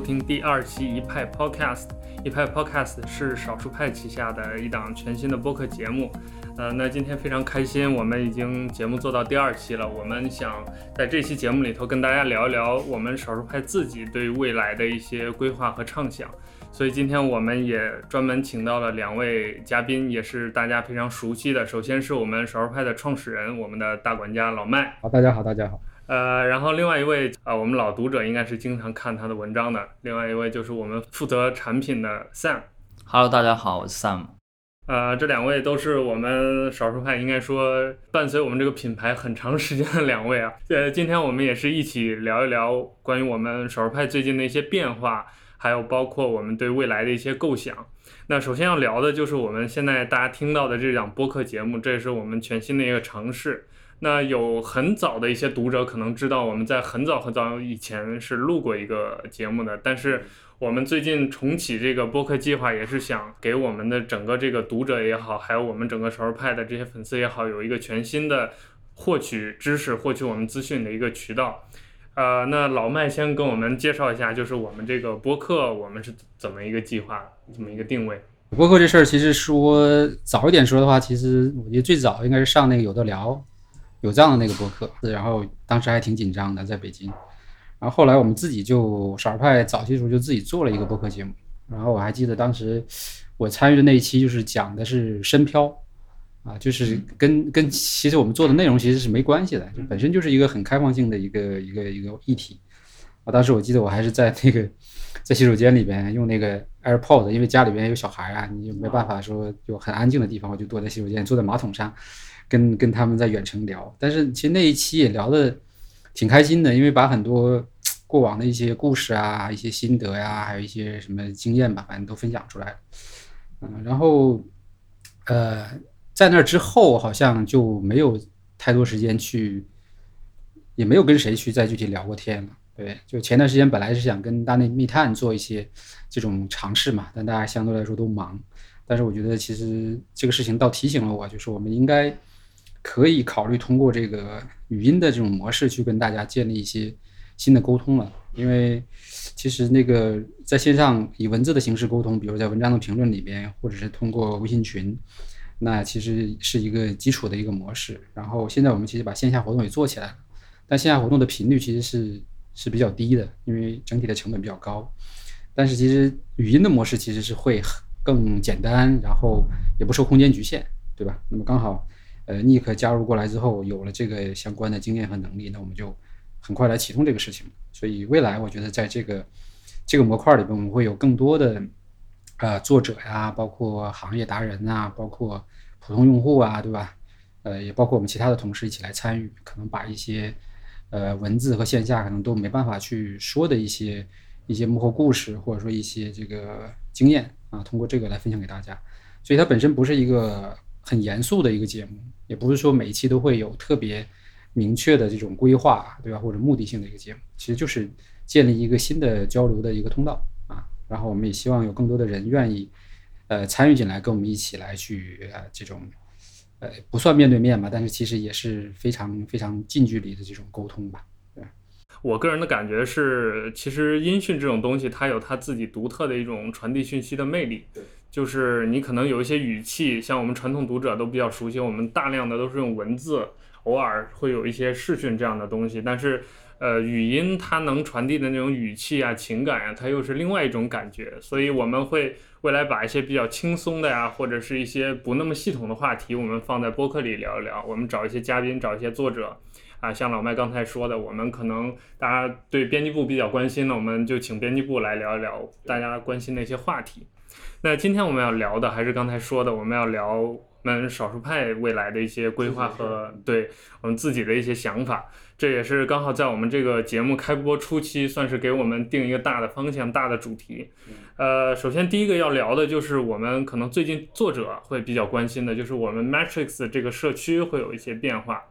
收听第二期一派 Podcast。一派 Podcast 是少数派旗下的一档全新的播客节目。呃，那今天非常开心，我们已经节目做到第二期了。我们想在这期节目里头跟大家聊一聊我们少数派自己对未来的一些规划和畅想。所以今天我们也专门请到了两位嘉宾，也是大家非常熟悉的。首先是我们少数派的创始人，我们的大管家老麦。好，大家好，大家好。呃，然后另外一位啊，我们老读者应该是经常看他的文章的。另外一位就是我们负责产品的 Sam。Hello，大家好，我是 Sam。呃，这两位都是我们少数派应该说伴随我们这个品牌很长时间的两位啊。呃，今天我们也是一起聊一聊关于我们少数派最近的一些变化，还有包括我们对未来的一些构想。那首先要聊的就是我们现在大家听到的这档播客节目，这也是我们全新的一个尝试。那有很早的一些读者可能知道，我们在很早很早以前是录过一个节目的，但是我们最近重启这个播客计划，也是想给我们的整个这个读者也好，还有我们整个少数派的这些粉丝也好，有一个全新的获取知识、获取我们资讯的一个渠道。呃，那老麦先跟我们介绍一下，就是我们这个播客，我们是怎么一个计划，怎么一个定位？播客这事儿，其实说早一点说的话，其实我觉得最早应该是上那个有的聊。有这样的那个博客，然后当时还挺紧张的，在北京。然后后来我们自己就少儿派早期时候就自己做了一个播客节目。然后我还记得当时我参与的那一期就是讲的是深漂，啊，就是跟跟其实我们做的内容其实是没关系的，就本身就是一个很开放性的一个一个一个议题。啊，当时我记得我还是在那个在洗手间里边用那个 AirPod，因为家里边有小孩啊，你就没办法说有很安静的地方，我就躲在洗手间，坐在马桶上。跟跟他们在远程聊，但是其实那一期也聊的挺开心的，因为把很多过往的一些故事啊、一些心得呀，还有一些什么经验吧，反正都分享出来了嗯，然后呃，在那之后好像就没有太多时间去，也没有跟谁去再具体聊过天了。对，就前段时间本来是想跟大内密探做一些这种尝试嘛，但大家相对来说都忙。但是我觉得其实这个事情倒提醒了我，就是我们应该。可以考虑通过这个语音的这种模式去跟大家建立一些新的沟通了，因为其实那个在线上以文字的形式沟通，比如在文章的评论里边，或者是通过微信群，那其实是一个基础的一个模式。然后现在我们其实把线下活动也做起来了，但线下活动的频率其实是是比较低的，因为整体的成本比较高。但是其实语音的模式其实是会更简单，然后也不受空间局限，对吧？那么刚好。呃，尼克加入过来之后，有了这个相关的经验和能力，那我们就很快来启动这个事情。所以未来我觉得在这个这个模块里边，我们会有更多的呃作者呀，包括行业达人啊，包括普通用户啊，对吧？呃，也包括我们其他的同事一起来参与，可能把一些呃文字和线下可能都没办法去说的一些一些幕后故事，或者说一些这个经验啊，通过这个来分享给大家。所以它本身不是一个。很严肃的一个节目，也不是说每一期都会有特别明确的这种规划，对吧？或者目的性的一个节目，其实就是建立一个新的交流的一个通道啊。然后我们也希望有更多的人愿意呃参与进来，跟我们一起来去呃这种呃不算面对面吧，但是其实也是非常非常近距离的这种沟通吧。对我个人的感觉是，其实音讯这种东西，它有它自己独特的一种传递讯息的魅力。就是你可能有一些语气，像我们传统读者都比较熟悉，我们大量的都是用文字，偶尔会有一些视讯这样的东西。但是，呃，语音它能传递的那种语气啊、情感呀，它又是另外一种感觉。所以我们会未来把一些比较轻松的呀，或者是一些不那么系统的话题，我们放在播客里聊一聊。我们找一些嘉宾，找一些作者，啊，像老麦刚才说的，我们可能大家对编辑部比较关心的，我们就请编辑部来聊一聊大家关心的一些话题。那今天我们要聊的还是刚才说的，我们要聊我们少数派未来的一些规划和对我们自己的一些想法。这也是刚好在我们这个节目开播初期，算是给我们定一个大的方向、大的主题。呃，首先第一个要聊的就是我们可能最近作者会比较关心的，就是我们 Matrix 这个社区会有一些变化。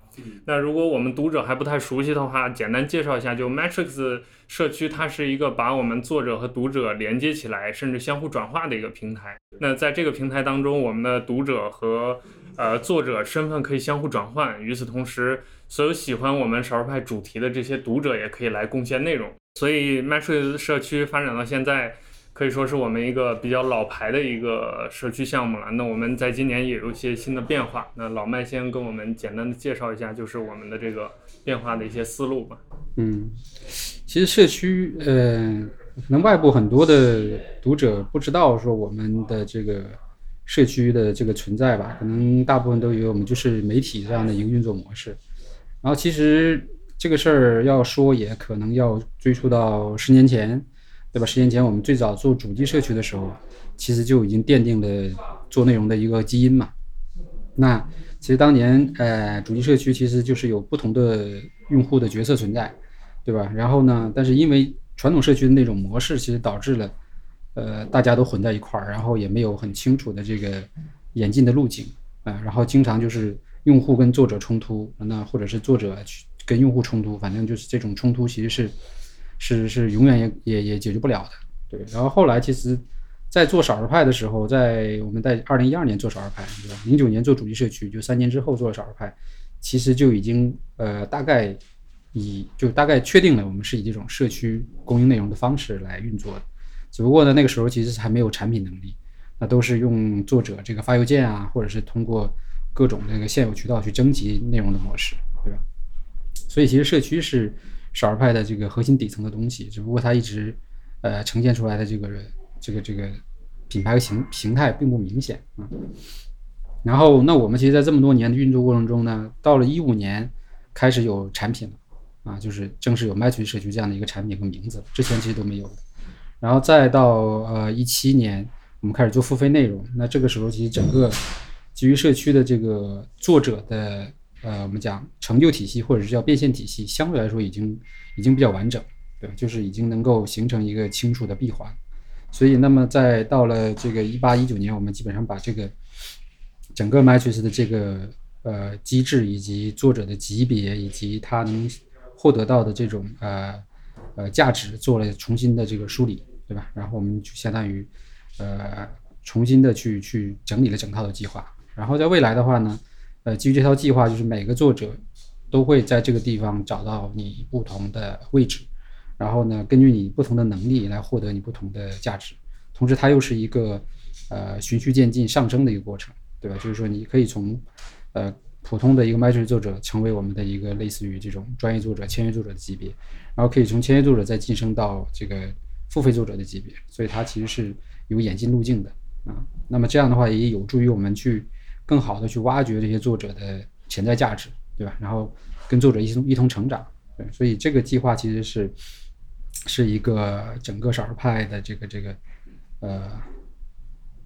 那如果我们读者还不太熟悉的话，简单介绍一下，就 Matrix 社区，它是一个把我们作者和读者连接起来，甚至相互转化的一个平台。那在这个平台当中，我们的读者和呃，作者身份可以相互转换。与此同时，所有喜欢我们少儿派主题的这些读者也可以来贡献内容。所以，Matrix 社区发展到现在。可以说是我们一个比较老牌的一个社区项目了。那我们在今年也有一些新的变化。那老麦先跟我们简单的介绍一下，就是我们的这个变化的一些思路吧。嗯，其实社区，呃，可能外部很多的读者不知道说我们的这个社区的这个存在吧？可能大部分都以为我们就是媒体这样的一个运作模式。然后其实这个事儿要说，也可能要追溯到十年前。对吧？十年前我们最早做主机社区的时候，其实就已经奠定了做内容的一个基因嘛。那其实当年，呃，主机社区其实就是有不同的用户的角色存在，对吧？然后呢，但是因为传统社区的那种模式，其实导致了，呃，大家都混在一块儿，然后也没有很清楚的这个演进的路径啊。然后经常就是用户跟作者冲突，那或者是作者去跟用户冲突，反正就是这种冲突其实是。是是永远也也也解决不了的，对。然后后来其实，在做少儿派的时候，在我们在二零一二年做少儿派，对吧？零九年做主题社区，就三年之后做了少儿派，其实就已经呃大概以就大概确定了我们是以这种社区供应内容的方式来运作的。只不过呢，那个时候其实还没有产品能力，那都是用作者这个发邮件啊，或者是通过各种那个现有渠道去征集内容的模式，对吧？所以其实社区是。少儿派的这个核心底层的东西，只不过它一直，呃，呈现出来的这个这个这个品牌形形态并不明显啊。然后，那我们其实，在这么多年的运作过程中呢，到了一五年开始有产品了啊，就是正式有 Match 社区这样的一个产品和名字，之前其实都没有的。然后再到呃一七年，我们开始做付费内容，那这个时候其实整个基于社区的这个作者的。呃，我们讲成就体系或者是叫变现体系，相对来说已经已经比较完整，对，就是已经能够形成一个清楚的闭环。所以，那么在到了这个一八一九年，我们基本上把这个整个 Matrix 的这个呃机制以及作者的级别以及他能获得到的这种呃呃价值做了重新的这个梳理，对吧？然后我们就相当于呃重新的去去整理了整套的计划。然后在未来的话呢？呃，基于这套计划，就是每个作者都会在这个地方找到你不同的位置，然后呢，根据你不同的能力来获得你不同的价值。同时，它又是一个呃循序渐进上升的一个过程，对吧？就是说，你可以从呃普通的一个 Matrix 作者成为我们的一个类似于这种专业作者、签约作者的级别，然后可以从签约作者再晋升到这个付费作者的级别。所以，它其实是有演进路径的啊。那么这样的话，也有助于我们去。更好的去挖掘这些作者的潜在价值，对吧？然后跟作者一同一同成长，对。所以这个计划其实是是一个整个少儿派的这个这个呃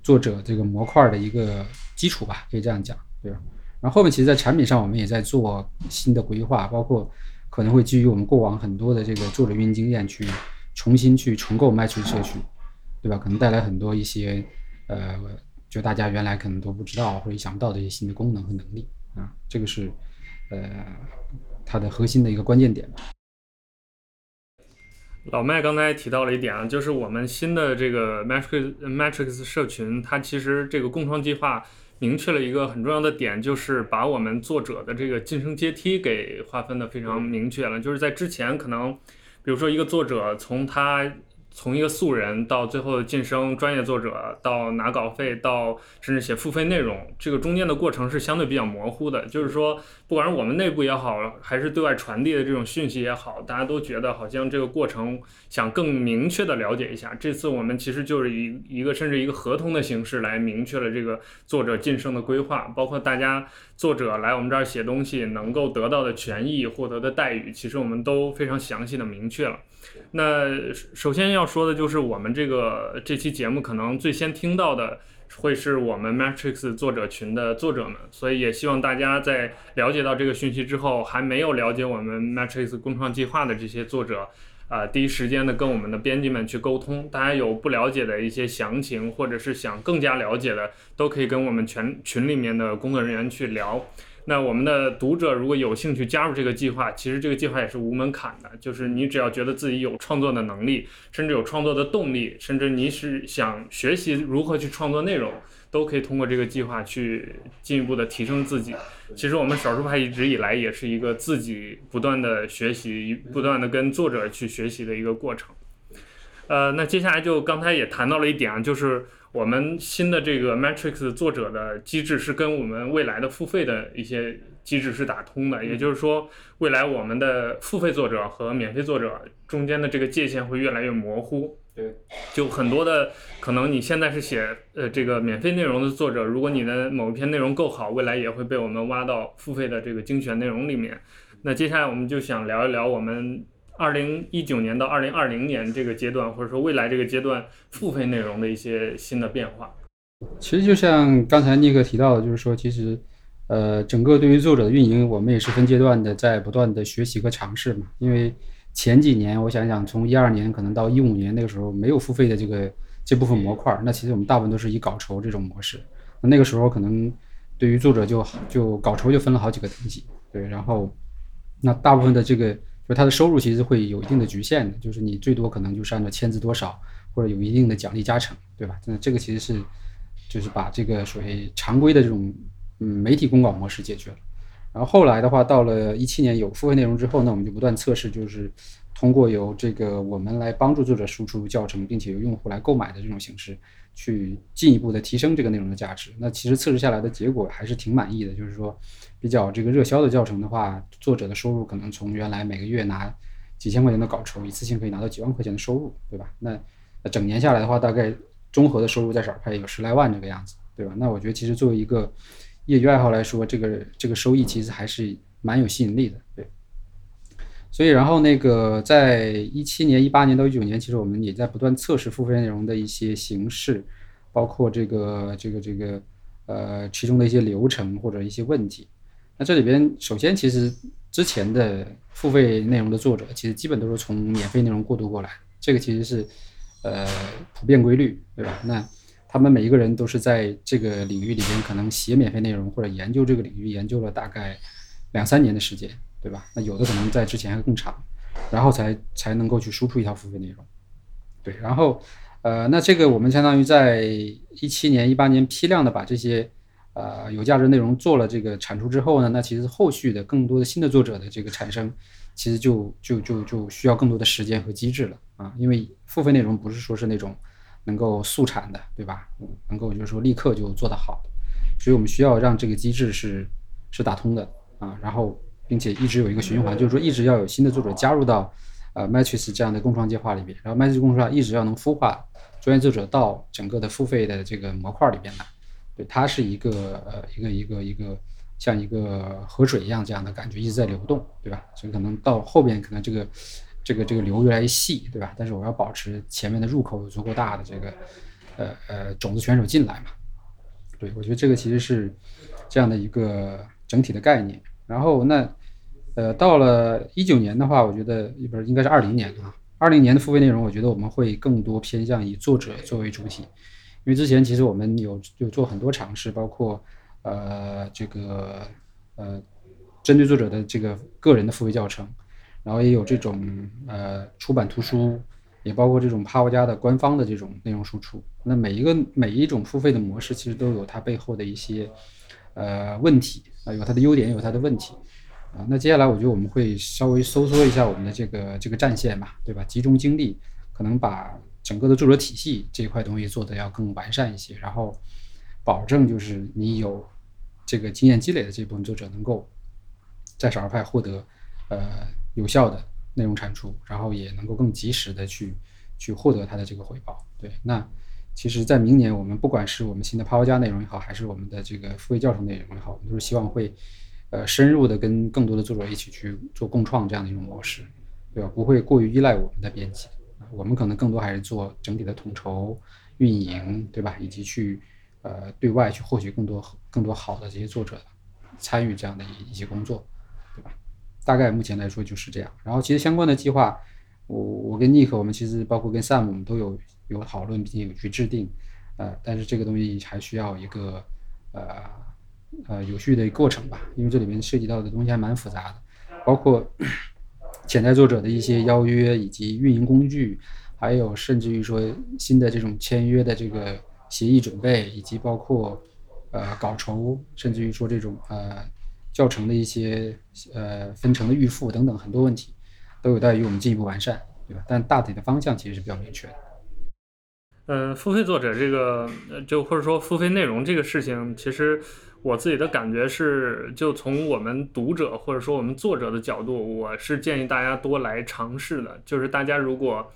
作者这个模块的一个基础吧，可以这样讲，对吧？然后后面其实，在产品上我们也在做新的规划，包括可能会基于我们过往很多的这个作者运营经验去重新去重构麦趣社区，对吧？可能带来很多一些呃。就大家原来可能都不知道或者想不到的一些新的功能和能力啊，这个是呃它的核心的一个关键点。老麦刚才提到了一点啊，就是我们新的这个 Matrix Matrix 社群，它其实这个共创计划明确了一个很重要的点，就是把我们作者的这个晋升阶梯给划分的非常明确了。就是在之前可能，比如说一个作者从他从一个素人到最后晋升专业作者，到拿稿费，到甚至写付费内容，这个中间的过程是相对比较模糊的。就是说，不管是我们内部也好，还是对外传递的这种讯息也好，大家都觉得好像这个过程想更明确的了解一下。这次我们其实就是以一个甚至一个合同的形式来明确了这个作者晋升的规划，包括大家作者来我们这儿写东西能够得到的权益、获得的待遇，其实我们都非常详细的明确了。那首先要说的就是我们这个这期节目可能最先听到的会是我们 Matrix 作者群的作者们，所以也希望大家在了解到这个讯息之后，还没有了解我们 Matrix 共创计划的这些作者，啊，第一时间的跟我们的编辑们去沟通。大家有不了解的一些详情，或者是想更加了解的，都可以跟我们全群里面的工作人员去聊。那我们的读者如果有兴趣加入这个计划，其实这个计划也是无门槛的，就是你只要觉得自己有创作的能力，甚至有创作的动力，甚至你是想学习如何去创作内容，都可以通过这个计划去进一步的提升自己。其实我们少数派一直以来也是一个自己不断的学习、不断的跟作者去学习的一个过程。呃，那接下来就刚才也谈到了一点啊，就是我们新的这个 Matrix 作者的机制是跟我们未来的付费的一些机制是打通的，也就是说，未来我们的付费作者和免费作者中间的这个界限会越来越模糊。对，就很多的可能，你现在是写呃这个免费内容的作者，如果你的某一篇内容够好，未来也会被我们挖到付费的这个精选内容里面。那接下来我们就想聊一聊我们。二零一九年到二零二零年这个阶段，或者说未来这个阶段付费内容的一些新的变化。其实就像刚才尼克提到的，就是说，其实，呃，整个对于作者的运营，我们也是分阶段的在不断的学习和尝试嘛。因为前几年，我想想，从一二年可能到一五年那个时候，没有付费的这个这部分模块，那其实我们大部分都是以稿酬这种模式。那那个时候可能对于作者就就稿酬就分了好几个等级，对，然后那大部分的这个。就他的收入其实会有一定的局限的，就是你最多可能就是按照签字多少，或者有一定的奖励加成，对吧？那这个其实是就是把这个属于常规的这种嗯媒体公稿模式解决了。然后后来的话，到了一七年有付费内容之后，那我们就不断测试，就是通过由这个我们来帮助作者输出教程，并且由用户来购买的这种形式，去进一步的提升这个内容的价值。那其实测试下来的结果还是挺满意的，就是说。比较这个热销的教程的话，作者的收入可能从原来每个月拿几千块钱的稿酬，一次性可以拿到几万块钱的收入，对吧？那那整年下来的话，大概综合的收入在少儿派有十来万这个样子，对吧？那我觉得其实作为一个业余爱好来说，这个这个收益其实还是蛮有吸引力的，对。所以然后那个在一七年、一八年到一九年，其实我们也在不断测试付费内容的一些形式，包括这个这个这个呃其中的一些流程或者一些问题。那这里边首先，其实之前的付费内容的作者，其实基本都是从免费内容过渡过来，这个其实是呃普遍规律，对吧？那他们每一个人都是在这个领域里边，可能写免费内容或者研究这个领域研究了大概两三年的时间，对吧？那有的可能在之前还更长，然后才才能够去输出一套付费内容，对。然后呃，那这个我们相当于在一七年、一八年批量的把这些。呃，有价值内容做了这个产出之后呢，那其实后续的更多的新的作者的这个产生，其实就就就就需要更多的时间和机制了啊，因为付费内容不是说是那种能够速产的，对吧？能够就是说立刻就做得好，所以我们需要让这个机制是是打通的啊，然后并且一直有一个循环，就是说一直要有新的作者加入到呃 Matrix 这样的共创计划里边，然后 Matrix 共创一直要能孵化专业作者到整个的付费的这个模块里边来。对，它是一个呃，一个一个一个像一个河水一样这样的感觉，一直在流动，对吧？所以可能到后边可能这个这个这个流越来越细，对吧？但是我要保持前面的入口有足够大的这个呃呃种子选手进来嘛。对，我觉得这个其实是这样的一个整体的概念。然后那呃到了一九年的话，我觉得不是应该是二零年啊，二零年的付费内容，我觉得我们会更多偏向以作者作为主体。因为之前其实我们有有做很多尝试，包括呃这个呃针对作者的这个个人的付费教程，然后也有这种呃出版图书，也包括这种帕沃家的官方的这种内容输出。那每一个每一种付费的模式，其实都有它背后的一些呃问题啊，有它的优点，有它的问题啊。那接下来我觉得我们会稍微收缩一下我们的这个这个战线吧，对吧？集中精力，可能把。整个的作者体系这一块东西做的要更完善一些，然后保证就是你有这个经验积累的这部分作者能够在少儿派获得呃有效的内容产出，然后也能够更及时的去去获得他的这个回报。对，那其实，在明年我们不管是我们新的泡泡加内容也好，还是我们的这个付费教程内容也好，我们都是希望会呃深入的跟更多的作者一起去做共创这样的一种模式，对吧？不会过于依赖我们的编辑。我们可能更多还是做整体的统筹、运营，对吧？以及去呃对外去获取更多更多好的这些作者参与这样的一一些工作，对吧？大概目前来说就是这样。然后其实相关的计划，我我跟 Nick，我们其实包括跟 Sam，我们都有有讨论并且有去制定，呃，但是这个东西还需要一个呃呃有序的过程吧，因为这里面涉及到的东西还蛮复杂的，包括。潜在作者的一些邀约以及运营工具，还有甚至于说新的这种签约的这个协议准备，以及包括呃稿酬，甚至于说这种呃教程的一些呃分成的预付等等很多问题，都有待于我们进一步完善，对吧？但大体的方向其实是比较明确的。嗯，付费作者这个，就或者说付费内容这个事情，其实我自己的感觉是，就从我们读者或者说我们作者的角度，我是建议大家多来尝试的。就是大家如果，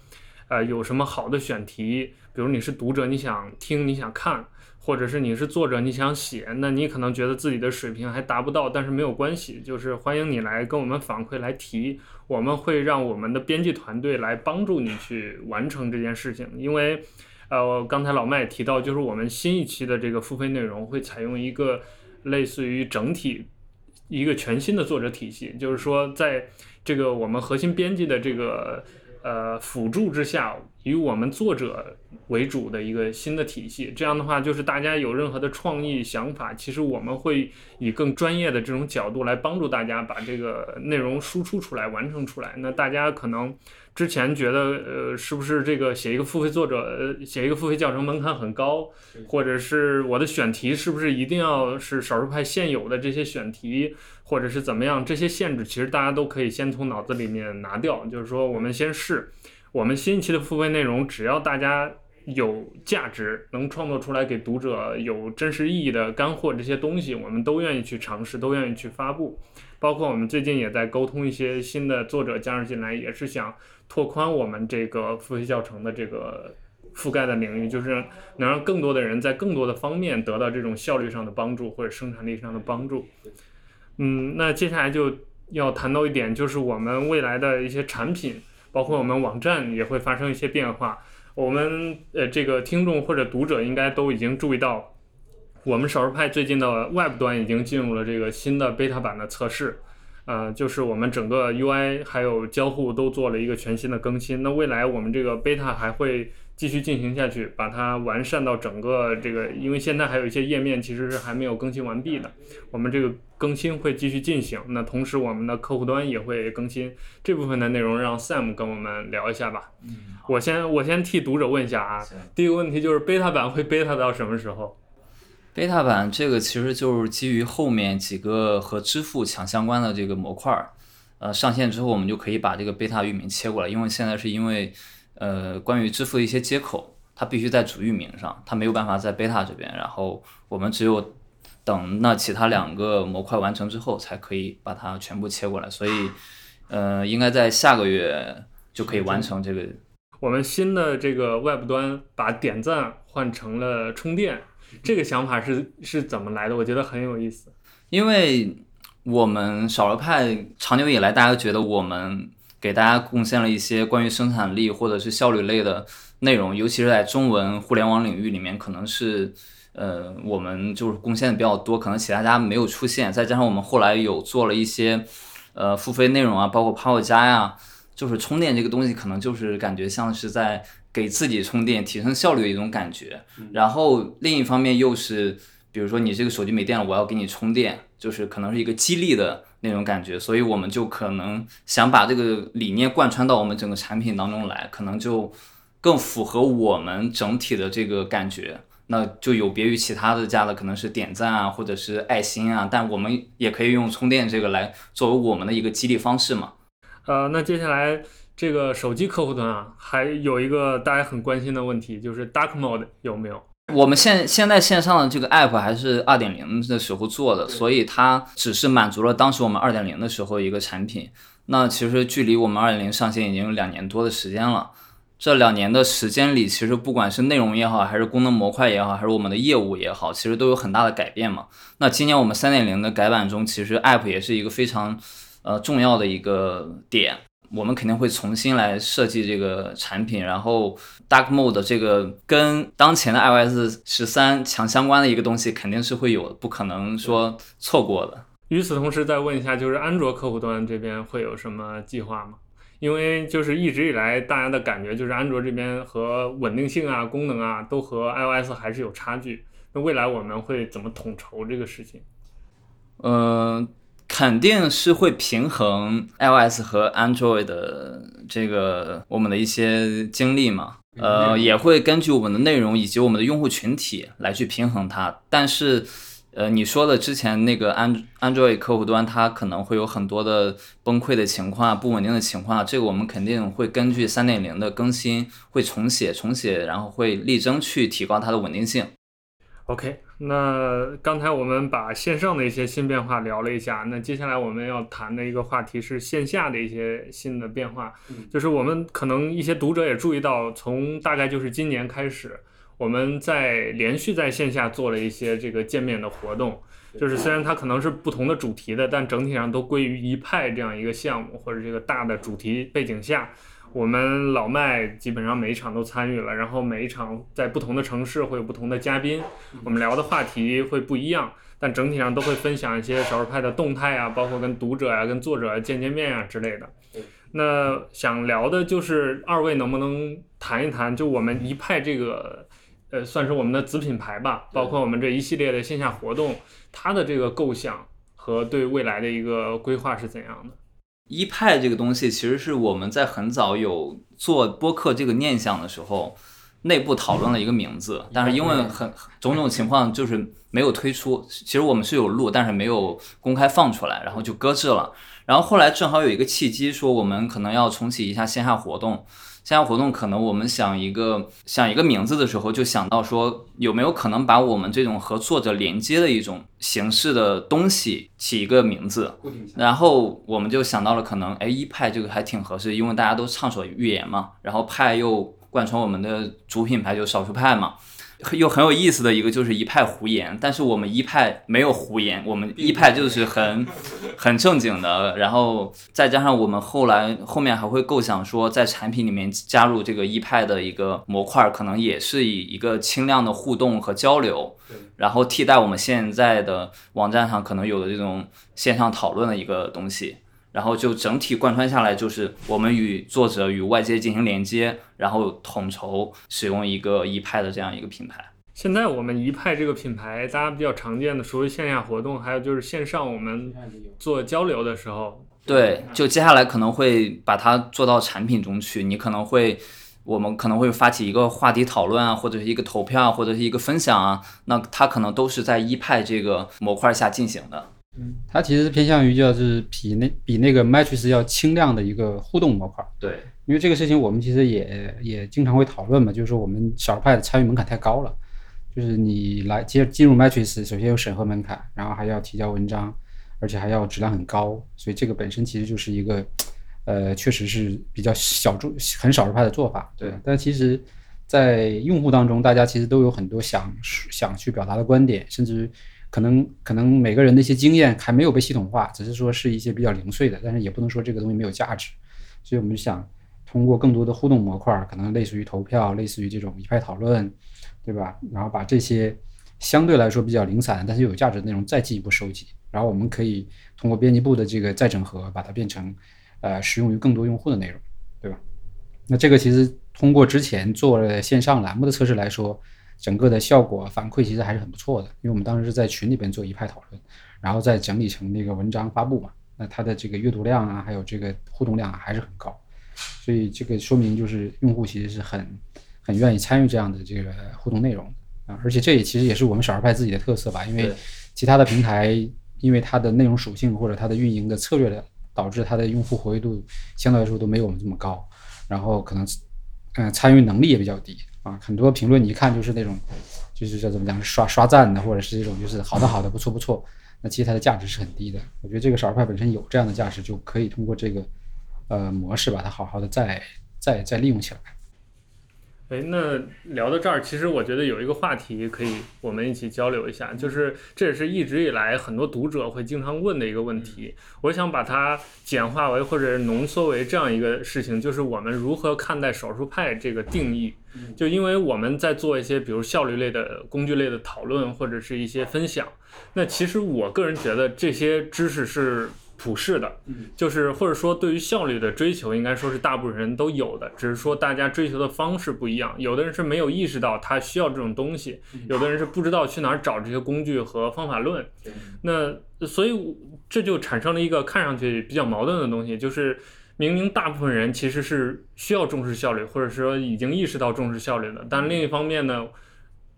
呃，有什么好的选题，比如你是读者，你想听，你想看，或者是你是作者，你想写，那你可能觉得自己的水平还达不到，但是没有关系，就是欢迎你来跟我们反馈来提，我们会让我们的编辑团队来帮助你去完成这件事情，因为。呃，刚才老麦也提到，就是我们新一期的这个付费内容会采用一个类似于整体一个全新的作者体系，就是说，在这个我们核心编辑的这个呃辅助之下，以我们作者为主的一个新的体系。这样的话，就是大家有任何的创意想法，其实我们会以更专业的这种角度来帮助大家把这个内容输出出来、完成出来。那大家可能。之前觉得，呃，是不是这个写一个付费作者，呃，写一个付费教程门槛很高，或者是我的选题是不是一定要是少数派现有的这些选题，或者是怎么样？这些限制其实大家都可以先从脑子里面拿掉。就是说，我们先试，我们新一期的付费内容，只要大家有价值，能创作出来给读者有真实意义的干货，这些东西我们都愿意去尝试，都愿意去发布。包括我们最近也在沟通一些新的作者加入进来，也是想。拓宽我们这个付费教程的这个覆盖的领域，就是能让更多的人在更多的方面得到这种效率上的帮助或者生产力上的帮助。嗯，那接下来就要谈到一点，就是我们未来的一些产品，包括我们网站也会发生一些变化。我们呃，这个听众或者读者应该都已经注意到，我们少数派最近的 Web 端已经进入了这个新的 beta 版的测试。呃，就是我们整个 UI 还有交互都做了一个全新的更新。那未来我们这个 beta 还会继续进行下去，把它完善到整个这个，因为现在还有一些页面其实是还没有更新完毕的。我们这个更新会继续进行。那同时我们的客户端也会更新这部分的内容，让 Sam 跟我们聊一下吧。嗯，我先我先替读者问一下啊，第一个问题就是 beta 版会 beta 到什么时候？beta 版这个其实就是基于后面几个和支付强相关的这个模块儿，呃，上线之后我们就可以把这个 beta 域名切过来，因为现在是因为，呃，关于支付的一些接口，它必须在主域名上，它没有办法在 beta 这边，然后我们只有等那其他两个模块完成之后，才可以把它全部切过来，所以，呃，应该在下个月就可以完成这个。我们新的这个 Web 端把点赞换成了充电。这个想法是是怎么来的？我觉得很有意思，因为我们少了派长久以来，大家觉得我们给大家贡献了一些关于生产力或者是效率类的内容，尤其是在中文互联网领域里面，可能是呃我们就是贡献的比较多，可能其他家没有出现。再加上我们后来有做了一些呃付费内容啊，包括 Power 加呀，就是充电这个东西，可能就是感觉像是在。给自己充电、提升效率的一种感觉，然后另一方面又是，比如说你这个手机没电了，我要给你充电，就是可能是一个激励的那种感觉，所以我们就可能想把这个理念贯穿到我们整个产品当中来，可能就更符合我们整体的这个感觉，那就有别于其他的家的可能是点赞啊，或者是爱心啊，但我们也可以用充电这个来作为我们的一个激励方式嘛。呃，那接下来。这个手机客户端啊，还有一个大家很关心的问题，就是 Dark Mode 有没有？我们现现在线上的这个 App 还是二点零的时候做的，所以它只是满足了当时我们二点零的时候一个产品。那其实距离我们二点零上线已经有两年多的时间了。这两年的时间里，其实不管是内容也好，还是功能模块也好，还是我们的业务也好，其实都有很大的改变嘛。那今年我们三点零的改版中，其实 App 也是一个非常呃重要的一个点。我们肯定会重新来设计这个产品，然后 Dark Mode 这个跟当前的 iOS 十三强相关的一个东西肯定是会有的，不可能说错过的。与此同时，再问一下，就是安卓客户端这边会有什么计划吗？因为就是一直以来大家的感觉就是安卓这边和稳定性啊、功能啊都和 iOS 还是有差距。那未来我们会怎么统筹这个事情？嗯。肯定是会平衡 iOS 和 Android 的这个我们的一些经历嘛。呃，也会根据我们的内容以及我们的用户群体来去平衡它。但是，呃，你说的之前那个安 Android 客户端，它可能会有很多的崩溃的情况、不稳定的情况，这个我们肯定会根据三点零的更新会重写、重写，然后会力争去提高它的稳定性。OK，那刚才我们把线上的一些新变化聊了一下，那接下来我们要谈的一个话题是线下的一些新的变化，就是我们可能一些读者也注意到，从大概就是今年开始，我们在连续在线下做了一些这个见面的活动，就是虽然它可能是不同的主题的，但整体上都归于一派这样一个项目或者这个大的主题背景下。我们老麦基本上每一场都参与了，然后每一场在不同的城市会有不同的嘉宾，我们聊的话题会不一样，但整体上都会分享一些少数派的动态啊，包括跟读者啊、跟作者见见面啊之类的。那想聊的就是二位能不能谈一谈，就我们一派这个，呃，算是我们的子品牌吧，包括我们这一系列的线下活动，它的这个构想和对未来的一个规划是怎样的？一派这个东西，其实是我们在很早有做播客这个念想的时候，内部讨论了一个名字，但是因为很种种情况，就是没有推出。其实我们是有录，但是没有公开放出来，然后就搁置了。然后后来正好有一个契机，说我们可能要重启一下线下活动。线下活动可能我们想一个想一个名字的时候，就想到说有没有可能把我们这种和作者连接的一种形式的东西起一个名字，然后我们就想到了可能哎一派这个还挺合适，因为大家都畅所欲言嘛，然后派又贯穿我们的主品牌就少数派嘛。又很有意思的一个就是一派胡言，但是我们一派没有胡言，我们一派就是很很正经的。然后再加上我们后来后面还会构想说，在产品里面加入这个一派的一个模块，可能也是以一个轻量的互动和交流，然后替代我们现在的网站上可能有的这种线上讨论的一个东西。然后就整体贯穿下来，就是我们与作者与外界进行连接，然后统筹使用一个一派的这样一个品牌。现在我们一派这个品牌，大家比较常见的，除了线下活动，还有就是线上我们做交流的时候。对，就接下来可能会把它做到产品中去。你可能会，我们可能会发起一个话题讨论啊，或者是一个投票啊，或者是一个分享啊，那它可能都是在一派这个模块下进行的。嗯，它其实是偏向于就是比那比那个 Matrix 要轻量的一个互动模块。对，因为这个事情我们其实也也经常会讨论嘛，就是说我们少派的参与门槛太高了，就是你来接进入 Matrix，首先有审核门槛，然后还要提交文章，而且还要质量很高，所以这个本身其实就是一个，呃，确实是比较小众、很少数派的做法。对，但其实，在用户当中，大家其实都有很多想想去表达的观点，甚至。可能可能每个人的一些经验还没有被系统化，只是说是一些比较零碎的，但是也不能说这个东西没有价值，所以我们想通过更多的互动模块，可能类似于投票，类似于这种一派讨论，对吧？然后把这些相对来说比较零散但是又有价值的内容再进一步收集，然后我们可以通过编辑部的这个再整合，把它变成呃适用于更多用户的内容，对吧？那这个其实通过之前做线上栏目的测试来说。整个的效果反馈其实还是很不错的，因为我们当时是在群里边做一派讨论，然后再整理成那个文章发布嘛，那它的这个阅读量啊，还有这个互动量啊还是很高，所以这个说明就是用户其实是很很愿意参与这样的这个互动内容啊，而且这也其实也是我们少儿派自己的特色吧，因为其他的平台因为它的内容属性或者它的运营的策略的导致它的用户活跃度相对来说都没有我们这么高，然后可能嗯参与能力也比较低。啊，很多评论你一看就是那种，就是叫怎么讲，刷刷赞的，或者是这种就是好的好的不错不错。那其实它的价值是很低的。我觉得这个少儿派本身有这样的价值，就可以通过这个呃模式把它好好的再再再利用起来。哎，那聊到这儿，其实我觉得有一个话题可以我们一起交流一下，就是这也是一直以来很多读者会经常问的一个问题。我想把它简化为或者浓缩为这样一个事情，就是我们如何看待少数派这个定义？就因为我们在做一些比如效率类的工具类的讨论或者是一些分享，那其实我个人觉得这些知识是。普世的，就是或者说对于效率的追求，应该说是大部分人都有的，只是说大家追求的方式不一样。有的人是没有意识到他需要这种东西，有的人是不知道去哪儿找这些工具和方法论。那所以这就产生了一个看上去比较矛盾的东西，就是明明大部分人其实是需要重视效率，或者说已经意识到重视效率的，但另一方面呢，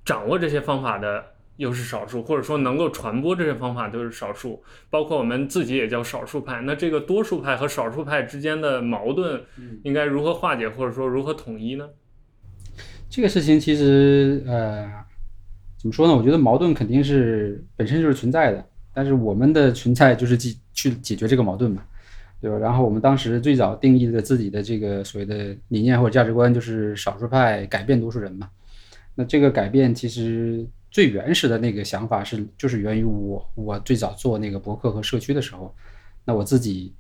掌握这些方法的又是少数，或者说能够传播这些方法都是少数。包括我们自己也叫少数派。那这个多数派和少数派之间的矛盾，应该如何化解，或者说如何统一呢？这个事情其实呃，怎么说呢？我觉得矛盾肯定是本身就是存在的，但是我们的存在就是解去解决这个矛盾嘛。对吧？然后我们当时最早定义的自己的这个所谓的理念或者价值观，就是少数派改变多数人嘛。那这个改变其实最原始的那个想法是，就是源于我我最早做那个博客和社区的时候，那我自己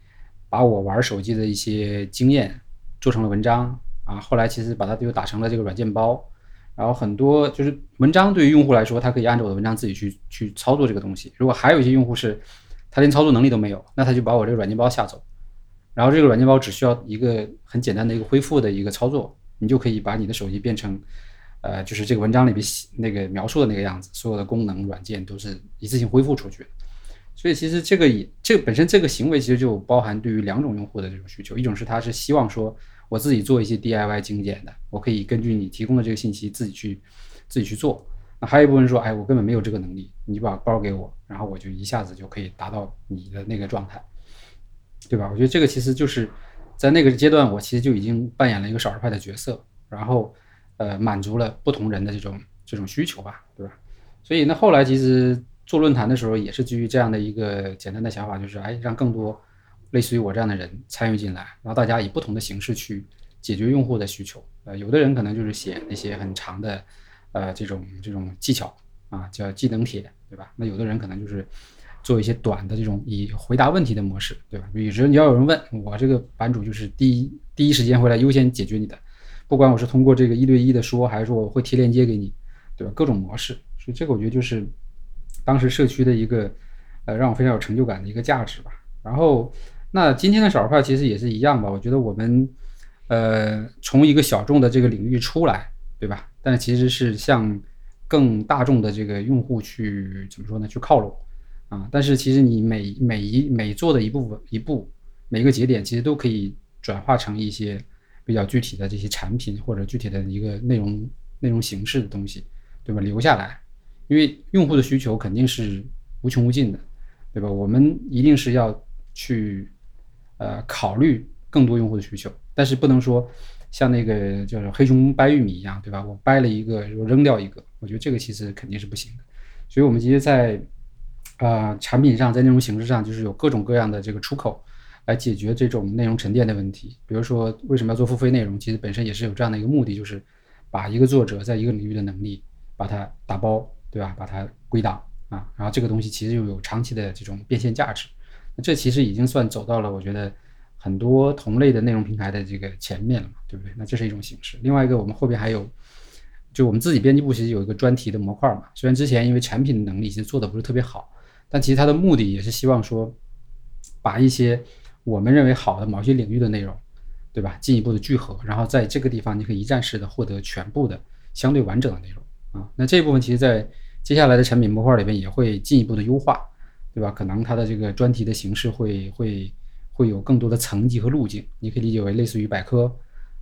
把我玩手机的一些经验做成了文章啊。后来其实把它又打成了这个软件包，然后很多就是文章对于用户来说，他可以按照我的文章自己去去操作这个东西。如果还有一些用户是他连操作能力都没有，那他就把我这个软件包下走。然后这个软件包只需要一个很简单的一个恢复的一个操作，你就可以把你的手机变成，呃，就是这个文章里边那个描述的那个样子，所有的功能软件都是一次性恢复出去。所以其实这个也这本身这个行为其实就包含对于两种用户的这种需求，一种是他是希望说我自己做一些 DIY 精简的，我可以根据你提供的这个信息自己去自己去做。那还有一部分说，哎，我根本没有这个能力，你把包给我，然后我就一下子就可以达到你的那个状态。对吧？我觉得这个其实就是在那个阶段，我其实就已经扮演了一个少数派的角色，然后呃满足了不同人的这种这种需求吧，对吧？所以那后来其实做论坛的时候，也是基于这样的一个简单的想法，就是哎让更多类似于我这样的人参与进来，然后大家以不同的形式去解决用户的需求。呃，有的人可能就是写那些很长的呃这种这种技巧啊，叫技能帖，对吧？那有的人可能就是。做一些短的这种以回答问题的模式，对吧？比如你要有人问我，这个版主就是第一第一时间会来优先解决你的，不管我是通过这个一对一的说，还是说我会贴链接给你，对吧？各种模式，所以这个我觉得就是当时社区的一个呃让我非常有成就感的一个价值吧。然后那今天的少数派其实也是一样吧，我觉得我们呃从一个小众的这个领域出来，对吧？但其实是向更大众的这个用户去怎么说呢？去靠拢。啊，但是其实你每每一每做的一部分一步，每个节点其实都可以转化成一些比较具体的这些产品或者具体的一个内容内容形式的东西，对吧？留下来，因为用户的需求肯定是无穷无尽的，对吧？我们一定是要去呃考虑更多用户的需求，但是不能说像那个就是黑熊掰玉米一样，对吧？我掰了一个我扔掉一个，我觉得这个其实肯定是不行的，所以我们其实在。啊，产品上在内容形式上就是有各种各样的这个出口，来解决这种内容沉淀的问题。比如说，为什么要做付费内容？其实本身也是有这样的一个目的，就是把一个作者在一个领域的能力，把它打包，对吧？把它归档啊，然后这个东西其实又有长期的这种变现价值。那这其实已经算走到了我觉得很多同类的内容平台的这个前面了嘛，对不对？那这是一种形式。另外一个，我们后边还有，就我们自己编辑部其实有一个专题的模块嘛。虽然之前因为产品的能力其实做的不是特别好。但其实它的目的也是希望说，把一些我们认为好的某些领域的内容，对吧？进一步的聚合，然后在这个地方你可以一站式的获得全部的相对完整的内容啊。那这一部分其实，在接下来的产品模块里边也会进一步的优化，对吧？可能它的这个专题的形式会会会有更多的层级和路径，你可以理解为类似于百科，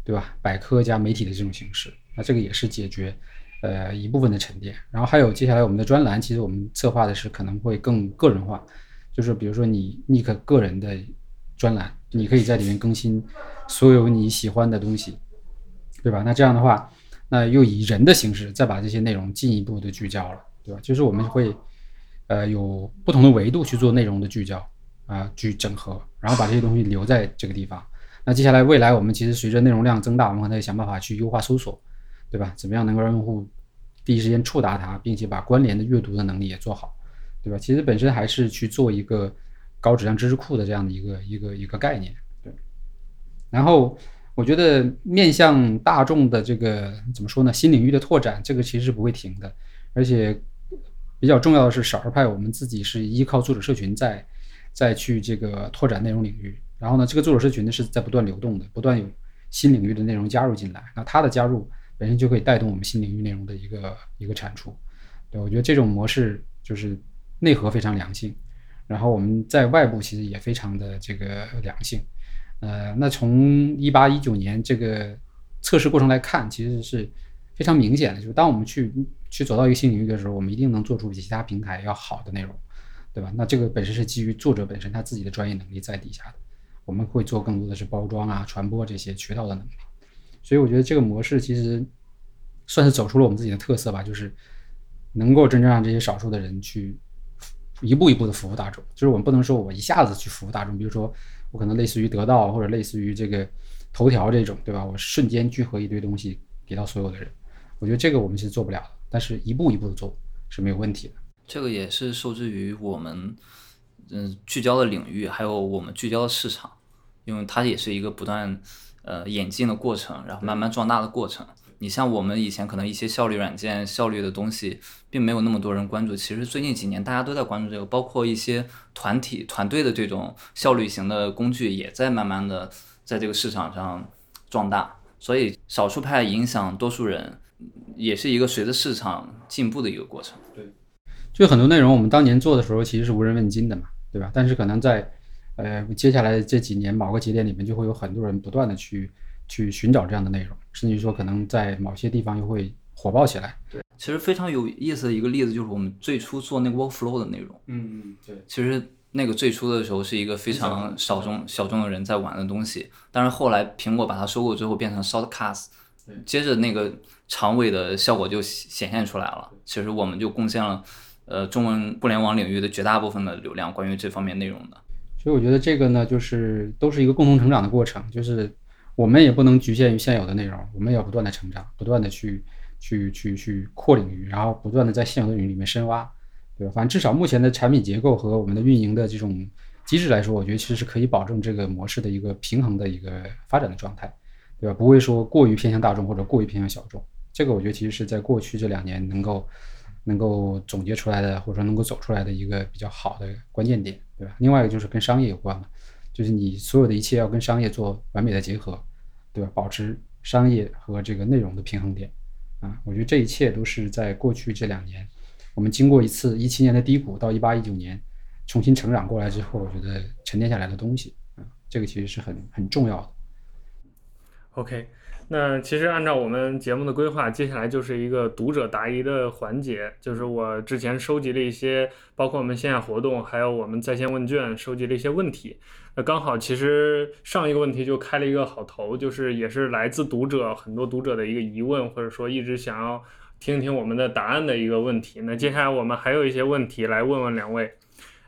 对吧？百科加媒体的这种形式，那这个也是解决。呃，一部分的沉淀，然后还有接下来我们的专栏，其实我们策划的是可能会更个人化，就是比如说你 Nick 个人的专栏，你可以在里面更新所有你喜欢的东西，对吧？那这样的话，那又以人的形式再把这些内容进一步的聚焦了，对吧？就是我们会呃有不同的维度去做内容的聚焦啊，去整合，然后把这些东西留在这个地方。那接下来未来我们其实随着内容量增大，我们可能想办法去优化搜索。对吧？怎么样能够让用户第一时间触达它，并且把关联的阅读的能力也做好，对吧？其实本身还是去做一个高质量知识库的这样的一个一个一个概念，对。然后我觉得面向大众的这个怎么说呢？新领域的拓展，这个其实是不会停的。而且比较重要的是，少儿派我们自己是依靠作者社群在在去这个拓展内容领域。然后呢，这个作者社群呢是在不断流动的，不断有新领域的内容加入进来。那它的加入。本身就可以带动我们新领域内容的一个一个产出，对我觉得这种模式就是内核非常良性，然后我们在外部其实也非常的这个良性，呃，那从一八一九年这个测试过程来看，其实是非常明显的，就是当我们去去走到一个新领域的时候，我们一定能做出比其他平台要好的内容，对吧？那这个本身是基于作者本身他自己的专业能力在底下的，我们会做更多的是包装啊、传播这些渠道的能力。所以我觉得这个模式其实算是走出了我们自己的特色吧，就是能够真正让这些少数的人去一步一步的服务大众。就是我们不能说我一下子去服务大众，比如说我可能类似于得到或者类似于这个头条这种，对吧？我瞬间聚合一堆东西给到所有的人，我觉得这个我们是做不了的。但是一步一步的做是没有问题的。这个也是受制于我们嗯聚焦的领域，还有我们聚焦的市场，因为它也是一个不断。呃，演进的过程，然后慢慢壮大的过程。你像我们以前可能一些效率软件、效率的东西，并没有那么多人关注。其实最近几年大家都在关注这个，包括一些团体、团队的这种效率型的工具，也在慢慢的在这个市场上壮大。所以少数派影响多数人，也是一个随着市场进步的一个过程。对，就很多内容我们当年做的时候其实是无人问津的嘛，对吧？但是可能在呃，接下来这几年某个节点里面，就会有很多人不断的去去寻找这样的内容，甚至于说可能在某些地方又会火爆起来。对，其实非常有意思的一个例子就是我们最初做那个 workflow 的内容。嗯嗯，对。其实那个最初的时候是一个非常小众小众的人在玩的东西，但是后来苹果把它收购之后变成 shortcast，接着那个长尾的效果就显现出来了。其实我们就贡献了呃中文互联网领域的绝大部分的流量，关于这方面内容的。所以我觉得这个呢，就是都是一个共同成长的过程，就是我们也不能局限于现有的内容，我们要不断的成长，不断的去去去去扩领域，然后不断的在现有的领域里面深挖，对吧？反正至少目前的产品结构和我们的运营的这种机制来说，我觉得其实是可以保证这个模式的一个平衡的一个发展的状态，对吧？不会说过于偏向大众或者过于偏向小众，这个我觉得其实是在过去这两年能够。能够总结出来的，或者说能够走出来的一个比较好的关键点，对吧？另外一个就是跟商业有关嘛，就是你所有的一切要跟商业做完美的结合，对吧？保持商业和这个内容的平衡点，啊，我觉得这一切都是在过去这两年，我们经过一次一七年的低谷到一八一九年重新成长过来之后，我觉得沉淀下来的东西，啊，这个其实是很很重要的。OK。那其实按照我们节目的规划，接下来就是一个读者答疑的环节。就是我之前收集了一些，包括我们线下活动，还有我们在线问卷，收集了一些问题。那刚好，其实上一个问题就开了一个好头，就是也是来自读者很多读者的一个疑问，或者说一直想要听听我们的答案的一个问题。那接下来我们还有一些问题来问问两位。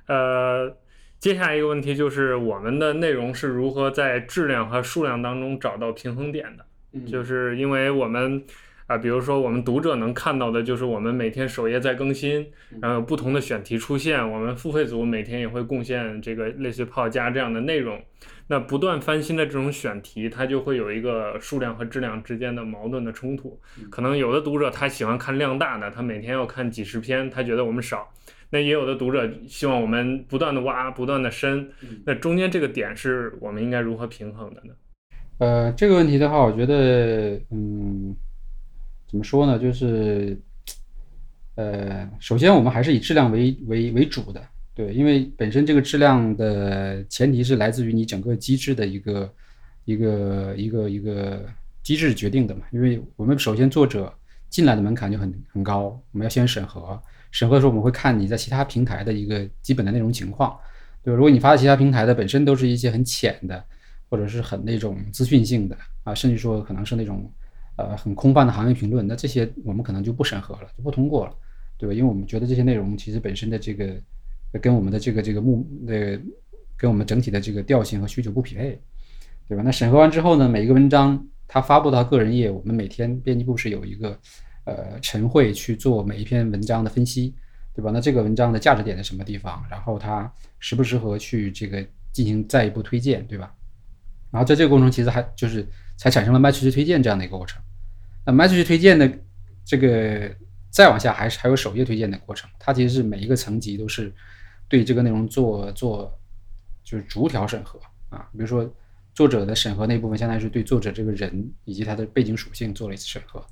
呃，接下来一个问题就是我们的内容是如何在质量和数量当中找到平衡点的？就是因为我们啊，比如说我们读者能看到的，就是我们每天首页在更新，然后有不同的选题出现。我们付费组每天也会贡献这个类似于泡加这样的内容。那不断翻新的这种选题，它就会有一个数量和质量之间的矛盾的冲突。可能有的读者他喜欢看量大的，他每天要看几十篇，他觉得我们少。那也有的读者希望我们不断的挖，不断的深。那中间这个点是我们应该如何平衡的呢？呃，这个问题的话，我觉得，嗯，怎么说呢？就是，呃，首先我们还是以质量为为为主的，对，因为本身这个质量的前提是来自于你整个机制的一个一个一个一个机制决定的嘛。因为我们首先作者进来的门槛就很很高，我们要先审核，审核的时候我们会看你在其他平台的一个基本的内容情况，对，如果你发的其他平台的本身都是一些很浅的。或者是很那种资讯性的啊，甚至说可能是那种呃很空泛的行业评论，那这些我们可能就不审核了，就不通过了，对吧？因为我们觉得这些内容其实本身的这个跟我们的这个这个目呃跟我们整体的这个调性和需求不匹配，对吧？那审核完之后呢，每一个文章它发布到个人页，我们每天编辑部是有一个呃晨会去做每一篇文章的分析，对吧？那这个文章的价值点在什么地方？然后它适不适合去这个进行再一步推荐，对吧？然后在这个过程，其实还就是才产生了卖出去推荐这样的一个过程。那 message 推荐的这个再往下，还是还有首页推荐的过程。它其实是每一个层级都是对这个内容做做就是逐条审核啊。比如说作者的审核那部分，相当于是对作者这个人以及他的背景属性做了一次审核。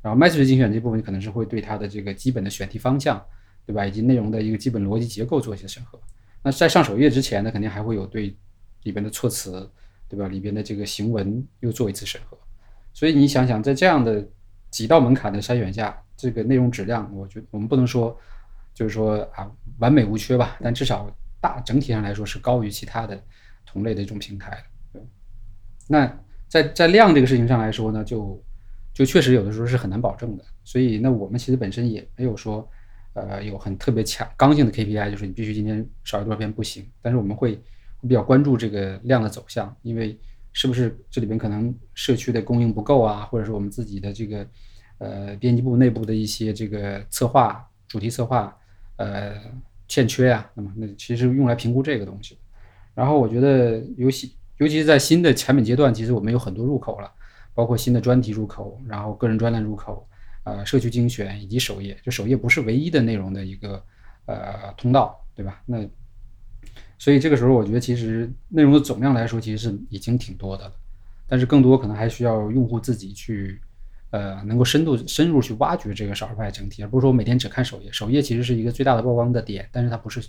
然后 message 精选这部分，可能是会对他的这个基本的选题方向，对吧？以及内容的一个基本逻辑结构做一些审核。那在上首页之前呢，肯定还会有对里边的措辞。对吧？里边的这个行文又做一次审核，所以你想想，在这样的几道门槛的筛选下，这个内容质量，我觉得我们不能说就是说啊完美无缺吧，但至少大整体上来说是高于其他的同类的这种平台。那在在量这个事情上来说呢，就就确实有的时候是很难保证的，所以那我们其实本身也没有说，呃，有很特别强刚性的 KPI，就是你必须今天少阅多少篇不行，但是我们会比较关注这个量的走向，因为是不是这里边可能社区的供应不够啊，或者是我们自己的这个呃编辑部内部的一些这个策划主题策划呃欠缺啊，那么那其实用来评估这个东西。然后我觉得尤其尤其是在新的产品阶段，其实我们有很多入口了。包括新的专题入口，然后个人专栏入口，呃，社区精选以及首页，就首页不是唯一的内容的一个呃通道，对吧？那所以这个时候，我觉得其实内容的总量来说，其实是已经挺多的了，但是更多可能还需要用户自己去呃能够深度深入去挖掘这个少儿派整体，而不是说每天只看首页。首页其实是一个最大的曝光的点，但是它不是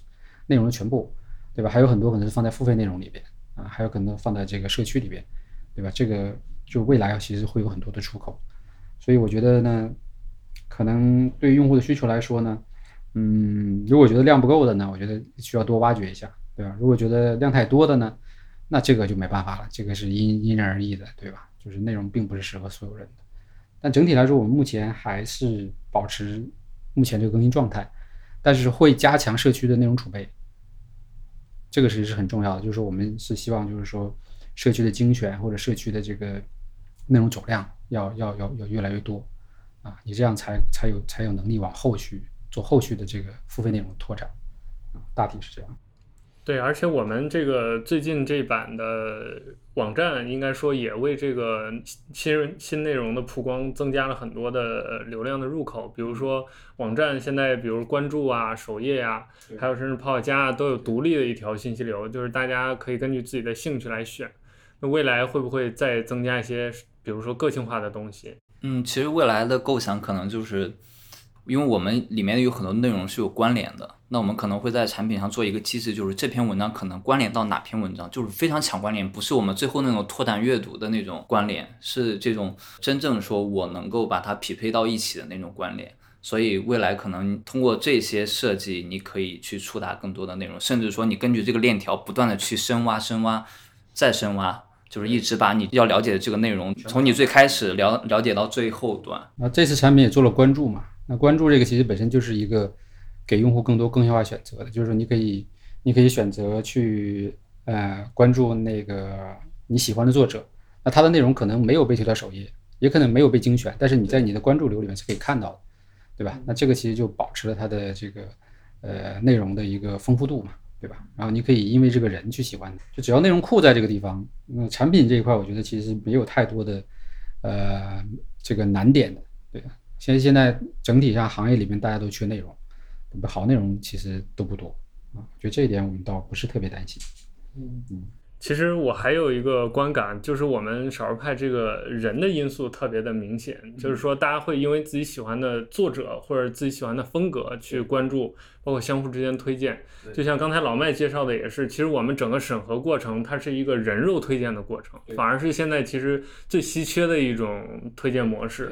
内容的全部，对吧？还有很多可能是放在付费内容里边啊，还有可能放在这个社区里边，对吧？这个。就未来其实会有很多的出口，所以我觉得呢，可能对于用户的需求来说呢，嗯，如果觉得量不够的呢，我觉得需要多挖掘一下，对吧？如果觉得量太多的呢，那这个就没办法了，这个是因因人而异的，对吧？就是内容并不是适合所有人的。但整体来说，我们目前还是保持目前这个更新状态，但是会加强社区的内容储备，这个其实是很重要的。就是说，我们是希望就是说。社区的精选或者社区的这个内容总量要要要要越来越多啊，你这样才才有才有能力往后去做后续的这个付费内容拓展啊，大体是这样。对，而且我们这个最近这版的网站，应该说也为这个新新内容的曝光增加了很多的流量的入口。比如说，网站现在比如关注啊、首页呀，还有甚至泡泡家啊，都有独立的一条信息流，就是大家可以根据自己的兴趣来选。那未来会不会再增加一些，比如说个性化的东西？嗯，其实未来的构想可能就是，因为我们里面有很多内容是有关联的，那我们可能会在产品上做一个机制，就是这篇文章可能关联到哪篇文章，就是非常强关联，不是我们最后那种拓展阅读的那种关联，是这种真正说我能够把它匹配到一起的那种关联。所以未来可能通过这些设计，你可以去触达更多的内容，甚至说你根据这个链条不断的去深挖、深挖、再深挖。就是一直把你要了解的这个内容，从你最开始了了解到最后端。那这次产品也做了关注嘛？那关注这个其实本身就是一个给用户更多更性化选择的，就是说你可以你可以选择去呃关注那个你喜欢的作者，那他的内容可能没有被推到首页，也可能没有被精选，但是你在你的关注流里面是可以看到的，对吧？那这个其实就保持了它的这个呃内容的一个丰富度嘛。对吧？然后你可以因为这个人去喜欢，就只要内容库在这个地方，那产品这一块，我觉得其实没有太多的，呃，这个难点的。对，现在现在整体上行业里面大家都缺内容，好内容其实都不多啊。我觉得这一点我们倒不是特别担心。嗯嗯。其实我还有一个观感，就是我们少儿派这个人的因素特别的明显，就是说大家会因为自己喜欢的作者或者自己喜欢的风格去关注，包括相互之间推荐。就像刚才老麦介绍的也是，其实我们整个审核过程它是一个人肉推荐的过程，反而是现在其实最稀缺的一种推荐模式。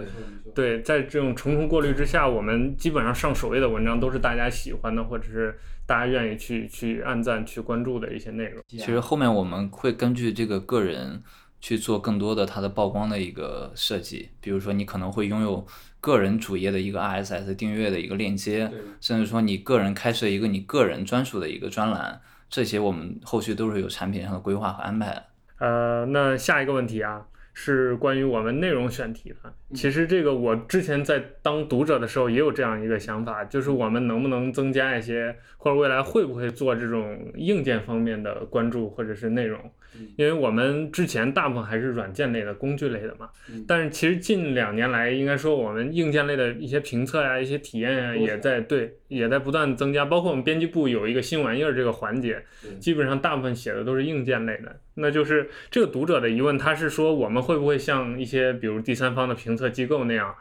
对，在这种重重过滤之下，我们基本上上首页的文章都是大家喜欢的，或者是。大家愿意去去按赞、去关注的一些内容。其实后面我们会根据这个个人去做更多的它的曝光的一个设计，比如说你可能会拥有个人主页的一个 RSS 订阅的一个链接，甚至说你个人开设一个你个人专属的一个专栏，这些我们后续都是有产品上的规划和安排的。呃，那下一个问题啊。是关于我们内容选题的。其实这个我之前在当读者的时候也有这样一个想法，就是我们能不能增加一些，或者未来会不会做这种硬件方面的关注或者是内容？因为我们之前大部分还是软件类的、工具类的嘛。但是其实近两年来，应该说我们硬件类的一些评测呀、一些体验呀，也在对，也在不断增加。包括我们编辑部有一个新玩意儿这个环节，基本上大部分写的都是硬件类的。那就是这个读者的疑问，他是说我们会不会像一些比如第三方的评测机构那样，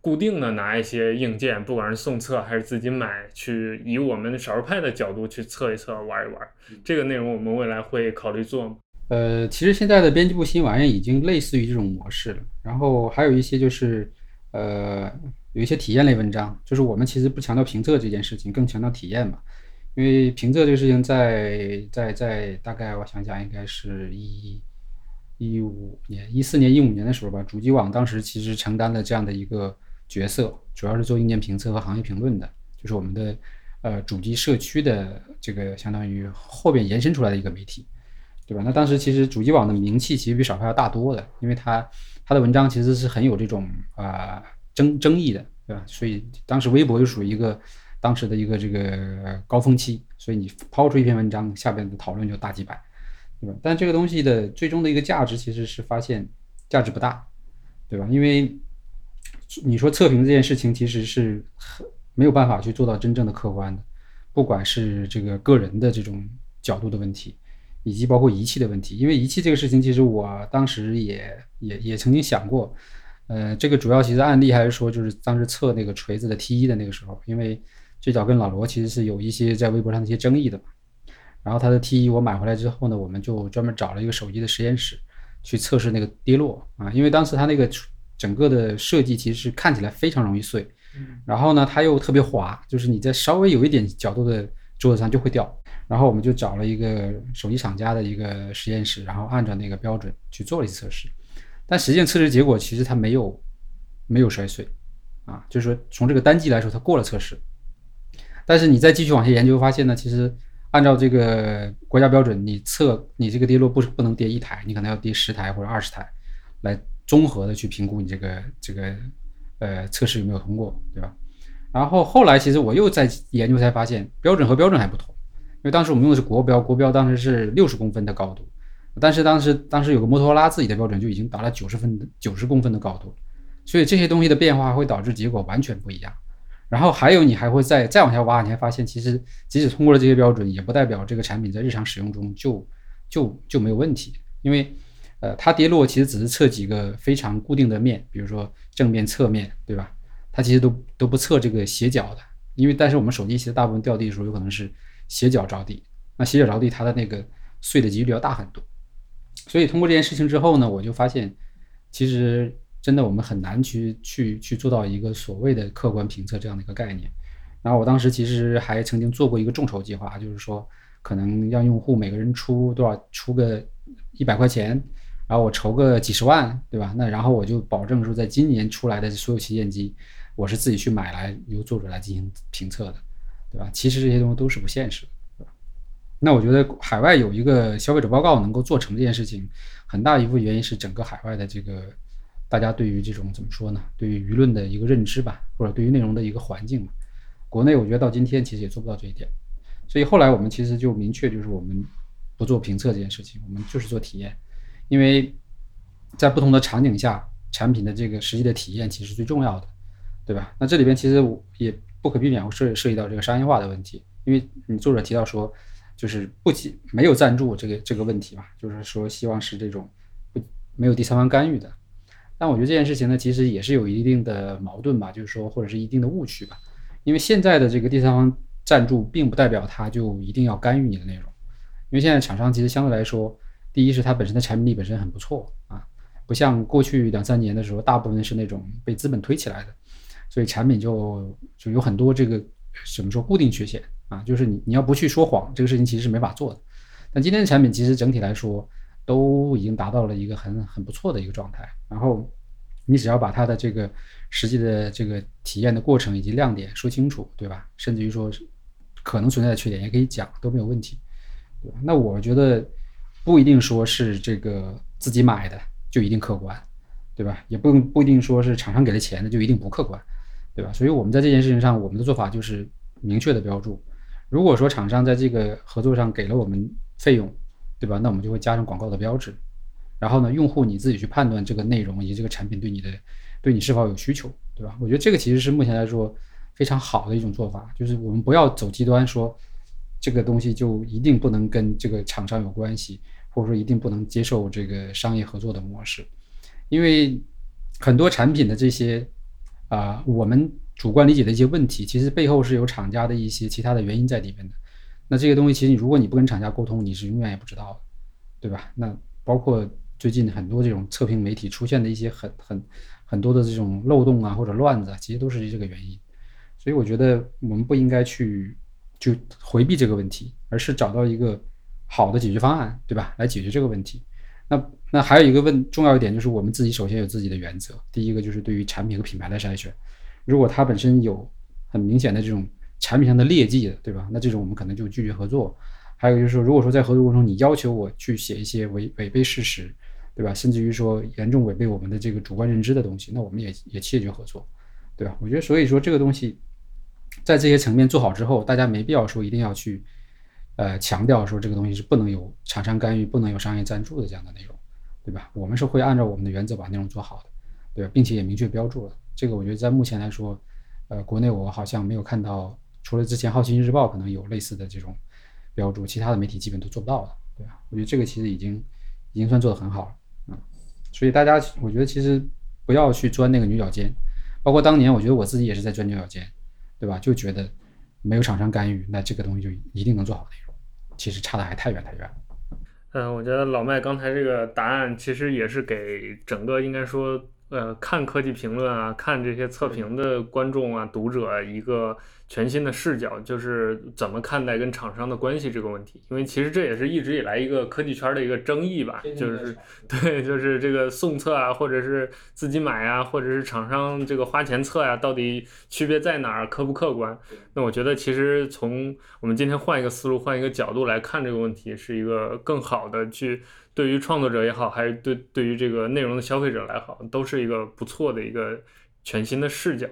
固定的拿一些硬件，不管是送测还是自己买，去以我们少数派的角度去测一测、玩一玩。这个内容我们未来会考虑做吗？呃，其实现在的编辑部新玩意已经类似于这种模式了。然后还有一些就是，呃，有一些体验类文章，就是我们其实不强调评测这件事情，更强调体验嘛。因为评测这个事情在在在大概我想想，应该是一一五年、一四年、一五年的时候吧，主机网当时其实承担了这样的一个角色，主要是做硬件评测和行业评论的，就是我们的呃主机社区的这个相当于后边延伸出来的一个媒体。对吧？那当时其实主机网的名气其实比少派要大多的，因为它它的文章其实是很有这种啊、争争议的，对吧？所以当时微博就属于一个当时的一个这个高峰期，所以你抛出一篇文章，下边的讨论就大几百，对吧？但这个东西的最终的一个价值其实是发现价值不大，对吧？因为你说测评这件事情其实是很没有办法去做到真正的客观的，不管是这个个人的这种角度的问题。以及包括仪器的问题，因为仪器这个事情，其实我当时也也也曾经想过，呃，这个主要其实案例还是说，就是当时测那个锤子的 T 一的那个时候，因为最早跟老罗其实是有一些在微博上的一些争议的嘛。然后他的 T 一我买回来之后呢，我们就专门找了一个手机的实验室去测试那个跌落啊，因为当时它那个整个的设计其实是看起来非常容易碎，然后呢它又特别滑，就是你在稍微有一点角度的桌子上就会掉。然后我们就找了一个手机厂家的一个实验室，然后按照那个标准去做了一次测试，但实际测试结果其实它没有没有摔碎，啊，就是说从这个单机来说它过了测试，但是你再继续往下研究发现呢，其实按照这个国家标准，你测你这个跌落不不能跌一台，你可能要跌十台或者二十台，来综合的去评估你这个这个呃测试有没有通过，对吧？然后后来其实我又在研究才发现，标准和标准还不同。因为当时我们用的是国标，国标当时是六十公分的高度，但是当时当时有个摩托罗拉自己的标准就已经达到九十分九十公分的高度，所以这些东西的变化会导致结果完全不一样。然后还有你还会再再往下挖，你还发现其实即使通过了这些标准，也不代表这个产品在日常使用中就就就没有问题，因为呃它跌落其实只是测几个非常固定的面，比如说正面、侧面，对吧？它其实都都不测这个斜角的，因为但是我们手机其实大部分掉地的时候有可能是。斜角着地，那斜角着地，它的那个碎的几率要大很多。所以通过这件事情之后呢，我就发现，其实真的我们很难去去去做到一个所谓的客观评测这样的一个概念。然后我当时其实还曾经做过一个众筹计划，就是说可能让用户每个人出多少，出个一百块钱，然后我筹个几十万，对吧？那然后我就保证说，在今年出来的所有旗舰机，我是自己去买来由作者来进行评测的。对吧？其实这些东西都是不现实的，那我觉得海外有一个消费者报告能够做成这件事情，很大一部分原因是整个海外的这个大家对于这种怎么说呢？对于舆论的一个认知吧，或者对于内容的一个环境嘛。国内我觉得到今天其实也做不到这一点，所以后来我们其实就明确就是我们不做评测这件事情，我们就是做体验，因为在不同的场景下，产品的这个实际的体验其实最重要的，对吧？那这里边其实也。不可避免会涉涉及到这个商业化的问题，因为你作者提到说，就是不仅没有赞助这个这个问题嘛，就是说希望是这种不没有第三方干预的。但我觉得这件事情呢，其实也是有一定的矛盾吧，就是说或者是一定的误区吧，因为现在的这个第三方赞助并不代表它就一定要干预你的内容，因为现在厂商其实相对来说，第一是它本身的产品力本身很不错啊，不像过去两三年的时候，大部分是那种被资本推起来的。所以产品就就有很多这个怎么说固定缺陷啊，就是你你要不去说谎，这个事情其实是没法做的。但今天的产品其实整体来说都已经达到了一个很很不错的一个状态。然后你只要把它的这个实际的这个体验的过程以及亮点说清楚，对吧？甚至于说可能存在的缺点也可以讲，都没有问题，对吧？那我觉得不一定说是这个自己买的就一定客观，对吧？也不不一定说是厂商给的钱的就一定不客观。对吧？所以我们在这件事情上，我们的做法就是明确的标注。如果说厂商在这个合作上给了我们费用，对吧？那我们就会加上广告的标志。然后呢，用户你自己去判断这个内容以及这个产品对你的对你是否有需求，对吧？我觉得这个其实是目前来说非常好的一种做法，就是我们不要走极端，说这个东西就一定不能跟这个厂商有关系，或者说一定不能接受这个商业合作的模式，因为很多产品的这些。啊，我们主观理解的一些问题，其实背后是有厂家的一些其他的原因在里面的。那这些东西，其实如果你不跟厂家沟通，你是永远也不知道的，对吧？那包括最近很多这种测评媒体出现的一些很很很多的这种漏洞啊或者乱子啊，其实都是这个原因。所以我觉得我们不应该去就回避这个问题，而是找到一个好的解决方案，对吧？来解决这个问题。那那还有一个问重要一点就是我们自己首先有自己的原则。第一个就是对于产品和品牌的筛选，如果它本身有很明显的这种产品上的劣迹的，对吧？那这种我们可能就拒绝合作。还有就是说，如果说在合作过程中你要求我去写一些违违背事实，对吧？甚至于说严重违背我们的这个主观认知的东西，那我们也也切绝合作，对吧？我觉得所以说这个东西在这些层面做好之后，大家没必要说一定要去呃强调说这个东西是不能有厂商干预、不能有商业赞助的这样的内容，对吧？我们是会按照我们的原则把内容做好的，对吧？并且也明确标注了。这个我觉得在目前来说，呃，国内我好像没有看到，除了之前《好奇心日报》可能有类似的这种。标注，其他的媒体基本都做不到的，对吧？我觉得这个其实已经已经算做得很好了，嗯。所以大家，我觉得其实不要去钻那个牛角尖，包括当年，我觉得我自己也是在钻牛角尖，对吧？就觉得没有厂商干预，那这个东西就一定能做好内容，其实差的还太远太远。嗯，我觉得老麦刚才这个答案其实也是给整个应该说，呃，看科技评论啊，看这些测评的观众啊、读者一个。全新的视角，就是怎么看待跟厂商的关系这个问题，因为其实这也是一直以来一个科技圈的一个争议吧，就是 对，就是这个送测啊，或者是自己买啊，或者是厂商这个花钱测呀，到底区别在哪儿，客不客观？那我觉得其实从我们今天换一个思路，换一个角度来看这个问题，是一个更好的去对于创作者也好，还是对对于这个内容的消费者来好，都是一个不错的一个全新的视角。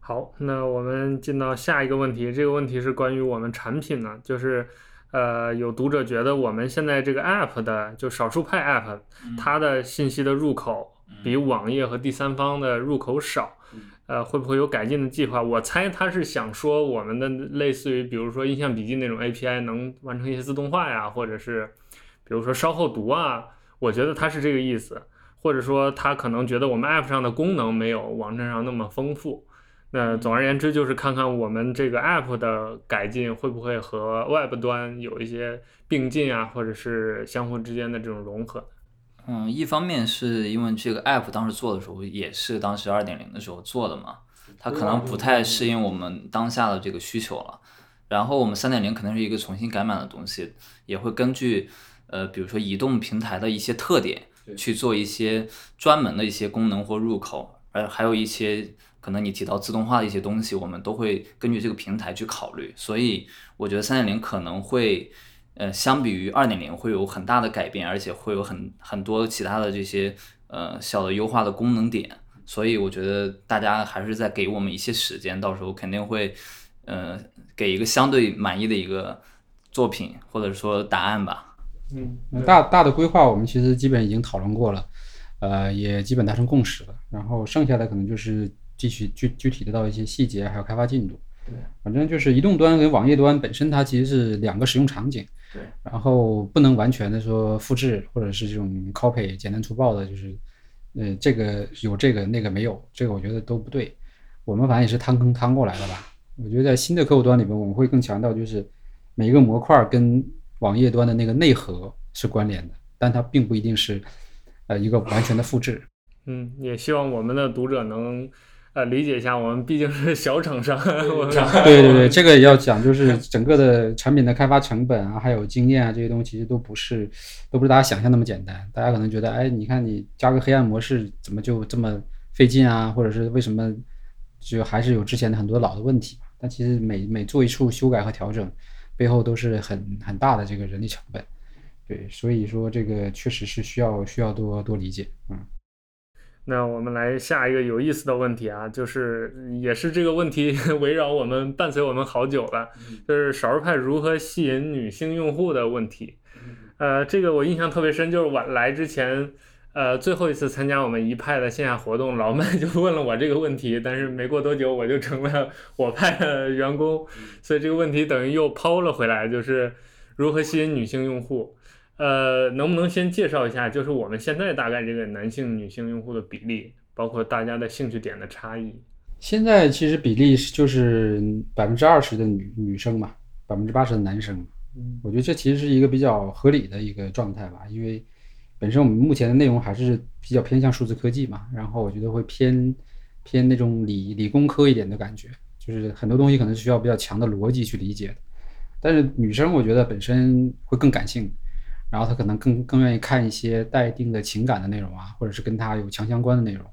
好，那我们进到下一个问题。这个问题是关于我们产品呢，就是，呃，有读者觉得我们现在这个 app 的，就少数派 app，它的信息的入口比网页和第三方的入口少，呃，会不会有改进的计划？我猜他是想说我们的类似于，比如说印象笔记那种 API 能完成一些自动化呀，或者是，比如说稍后读啊，我觉得他是这个意思，或者说他可能觉得我们 app 上的功能没有网站上那么丰富。那总而言之，就是看看我们这个 App 的改进会不会和 Web 端有一些并进啊，或者是相互之间的这种融合。嗯，一方面是因为这个 App 当时做的时候也是当时二点零的时候做的嘛，它可能不太适应我们当下的这个需求了。然后我们三点零可能是一个重新改版的东西，也会根据呃，比如说移动平台的一些特点去做一些专门的一些功能或入口，而还有一些。可能你提到自动化的一些东西，我们都会根据这个平台去考虑，所以我觉得三点零可能会，呃，相比于二点零会有很大的改变，而且会有很很多其他的这些呃小的优化的功能点，所以我觉得大家还是在给我们一些时间，到时候肯定会，呃，给一个相对满意的一个作品或者说答案吧。嗯，大大的规划我们其实基本已经讨论过了，呃，也基本达成共识了，然后剩下的可能就是。继续具具体的到一些细节，还有开发进度。对，反正就是移动端跟网页端本身它其实是两个使用场景。对，然后不能完全的说复制或者是这种 copy 简单粗暴的，就是呃这个有这个那个没有，这个我觉得都不对。我们反正也是摊坑摊过来的吧。我觉得在新的客户端里边，我们会更强调就是每一个模块跟网页端的那个内核是关联的，但它并不一定是呃一个完全的复制。嗯，也希望我们的读者能。呃，理解一下，我们毕竟是小厂商。对对对，这个也要讲，就是整个的产品的开发成本啊，还有经验啊，这些东西其实都不是，都不是大家想象那么简单。大家可能觉得，哎，你看你加个黑暗模式，怎么就这么费劲啊？或者是为什么就还是有之前的很多老的问题？但其实每每做一处修改和调整，背后都是很很大的这个人力成本。对，所以说这个确实是需要需要多多理解，嗯。那我们来下一个有意思的问题啊，就是也是这个问题 围绕我们伴随我们好久了，就是少儿派如何吸引女性用户的问题。呃，这个我印象特别深，就是我来之前，呃，最后一次参加我们一派的线下活动，老麦 就问了我这个问题，但是没过多久我就成了我派的员工，所以这个问题等于又抛了回来，就是如何吸引女性用户。呃，能不能先介绍一下，就是我们现在大概这个男性、女性用户的比例，包括大家的兴趣点的差异？现在其实比例是就是百分之二十的女女生嘛，百分之八十的男生，嗯我觉得这其实是一个比较合理的一个状态吧，因为本身我们目前的内容还是比较偏向数字科技嘛，然后我觉得会偏偏那种理理工科一点的感觉，就是很多东西可能需要比较强的逻辑去理解的。但是女生我觉得本身会更感性，然后她可能更更愿意看一些带一定的情感的内容啊，或者是跟她有强相关的内容。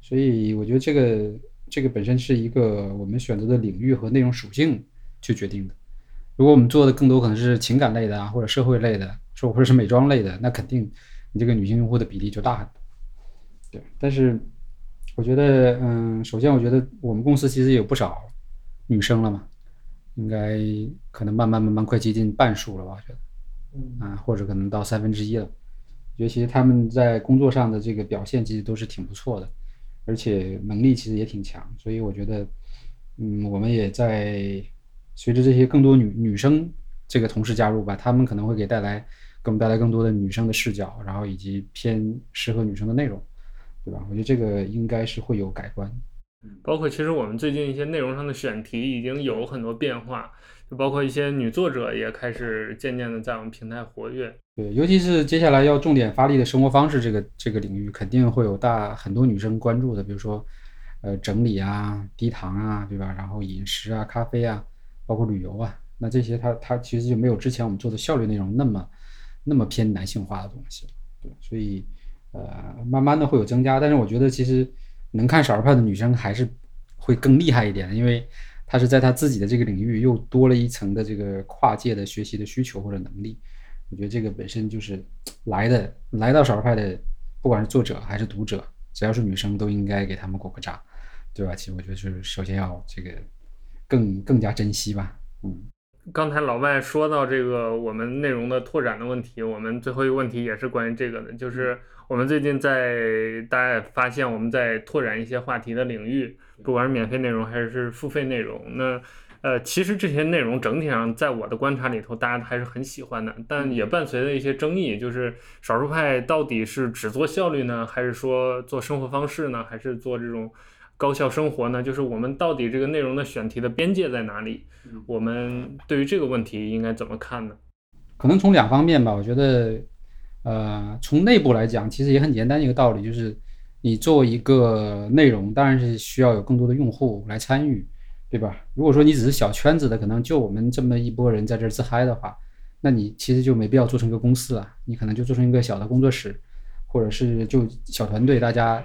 所以我觉得这个这个本身是一个我们选择的领域和内容属性去决定的。如果我们做的更多可能是情感类的啊，或者社会类的，说或者是美妆类的，那肯定你这个女性用户的比例就大很多。对，但是我觉得，嗯，首先我觉得我们公司其实有不少女生了嘛，应该可能慢慢慢慢快接近半数了吧，我觉得，嗯啊，或者可能到三分之一了。我觉得其实他们在工作上的这个表现其实都是挺不错的，而且能力其实也挺强，所以我觉得，嗯，我们也在随着这些更多女女生这个同事加入吧，他们可能会给带来给我们带来更多的女生的视角，然后以及偏适合女生的内容，对吧？我觉得这个应该是会有改观。包括其实我们最近一些内容上的选题已经有很多变化，就包括一些女作者也开始渐渐的在我们平台活跃。对，尤其是接下来要重点发力的生活方式这个这个领域，肯定会有大很多女生关注的，比如说，呃，整理啊、低糖啊，对吧？然后饮食啊、咖啡啊，包括旅游啊，那这些它它其实就没有之前我们做的效率内容那么那么偏男性化的东西，对，所以呃，慢慢的会有增加，但是我觉得其实能看少儿派的女生还是会更厉害一点，因为她是在她自己的这个领域又多了一层的这个跨界的学习的需求或者能力。我觉得这个本身就是来的，来到少儿派的，不管是作者还是读者，只要是女生，都应该给他们鼓个掌，对吧？其实我觉得就是首先要这个更更加珍惜吧，嗯。刚才老外说到这个我们内容的拓展的问题，我们最后一个问题也是关于这个的，就是我们最近在大家也发现我们在拓展一些话题的领域，不管是免费内容还是付费内容，那呃，其实这些内容整体上在我的观察里头，大家还是很喜欢的，但也伴随着一些争议，就是少数派到底是只做效率呢，还是说做生活方式呢，还是做这种高效生活呢？就是我们到底这个内容的选题的边界在哪里？我们对于这个问题应该怎么看呢？可能从两方面吧，我觉得，呃，从内部来讲，其实也很简单一个道理，就是你做一个内容，当然是需要有更多的用户来参与，对吧？如果说你只是小圈子的，可能就我们这么一波人在这儿自嗨的话，那你其实就没必要做成一个公司了，你可能就做成一个小的工作室，或者是就小团队，大家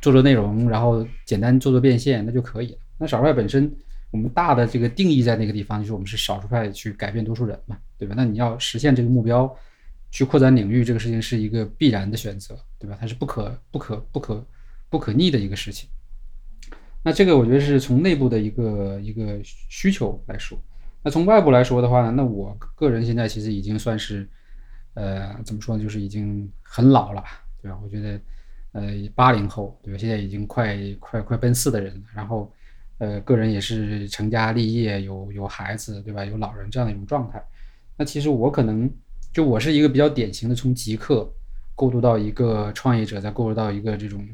做做内容，然后简单做做变现，那就可以了。那少数派本身，我们大的这个定义在那个地方，就是我们是少数派去改变多数人嘛，对吧？那你要实现这个目标，去扩展领域，这个事情是一个必然的选择，对吧？它是不可不可不可不可逆的一个事情。那这个我觉得是从内部的一个一个需求来说。那从外部来说的话呢，那我个人现在其实已经算是，呃，怎么说呢，就是已经很老了，对吧？我觉得，呃，八零后，对吧？现在已经快快快奔四的人，然后，呃，个人也是成家立业，有有孩子，对吧？有老人这样的一种状态。那其实我可能就我是一个比较典型的从极客过渡到一个创业者，再过渡到一个这种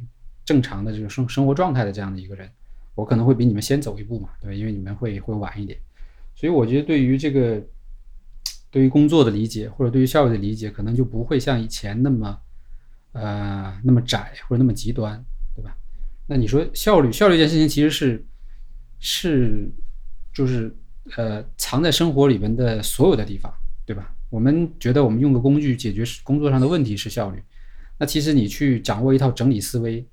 正常的这种生生活状态的这样的一个人，我可能会比你们先走一步嘛，对吧？因为你们会会晚一点。所以我觉得对于这个，对于工作的理解或者对于效率的理解，可能就不会像以前那么，呃，那么窄或者那么极端，对吧？那你说效率，效率这件事情其实是是就是呃藏在生活里面的所有的地方，对吧？我们觉得我们用个工具解决工作上的问题是效率，那其实你去掌握一套整理思维，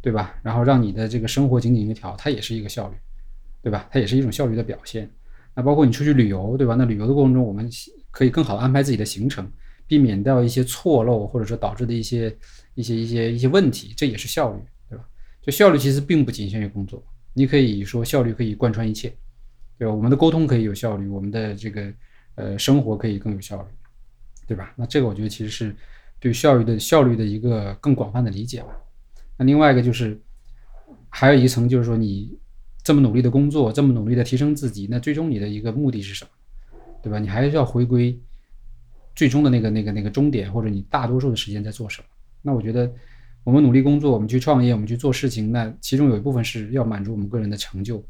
对吧？然后让你的这个生活井井有条，它也是一个效率，对吧？它也是一种效率的表现。那包括你出去旅游，对吧？那旅游的过程中，我们可以更好的安排自己的行程，避免掉一些错漏，或者说导致的一些一些一些一些问题，这也是效率，对吧？就效率其实并不仅限于工作，你可以说效率可以贯穿一切，对吧？我们的沟通可以有效率，我们的这个呃生活可以更有效率，对吧？那这个我觉得其实是对效率的效率的一个更广泛的理解吧。那另外一个就是还有一层就是说你。这么努力的工作，这么努力的提升自己，那最终你的一个目的是什么？对吧？你还是要回归最终的那个、那个、那个终点，或者你大多数的时间在做什么？那我觉得，我们努力工作，我们去创业，我们去做事情，那其中有一部分是要满足我们个人的成就，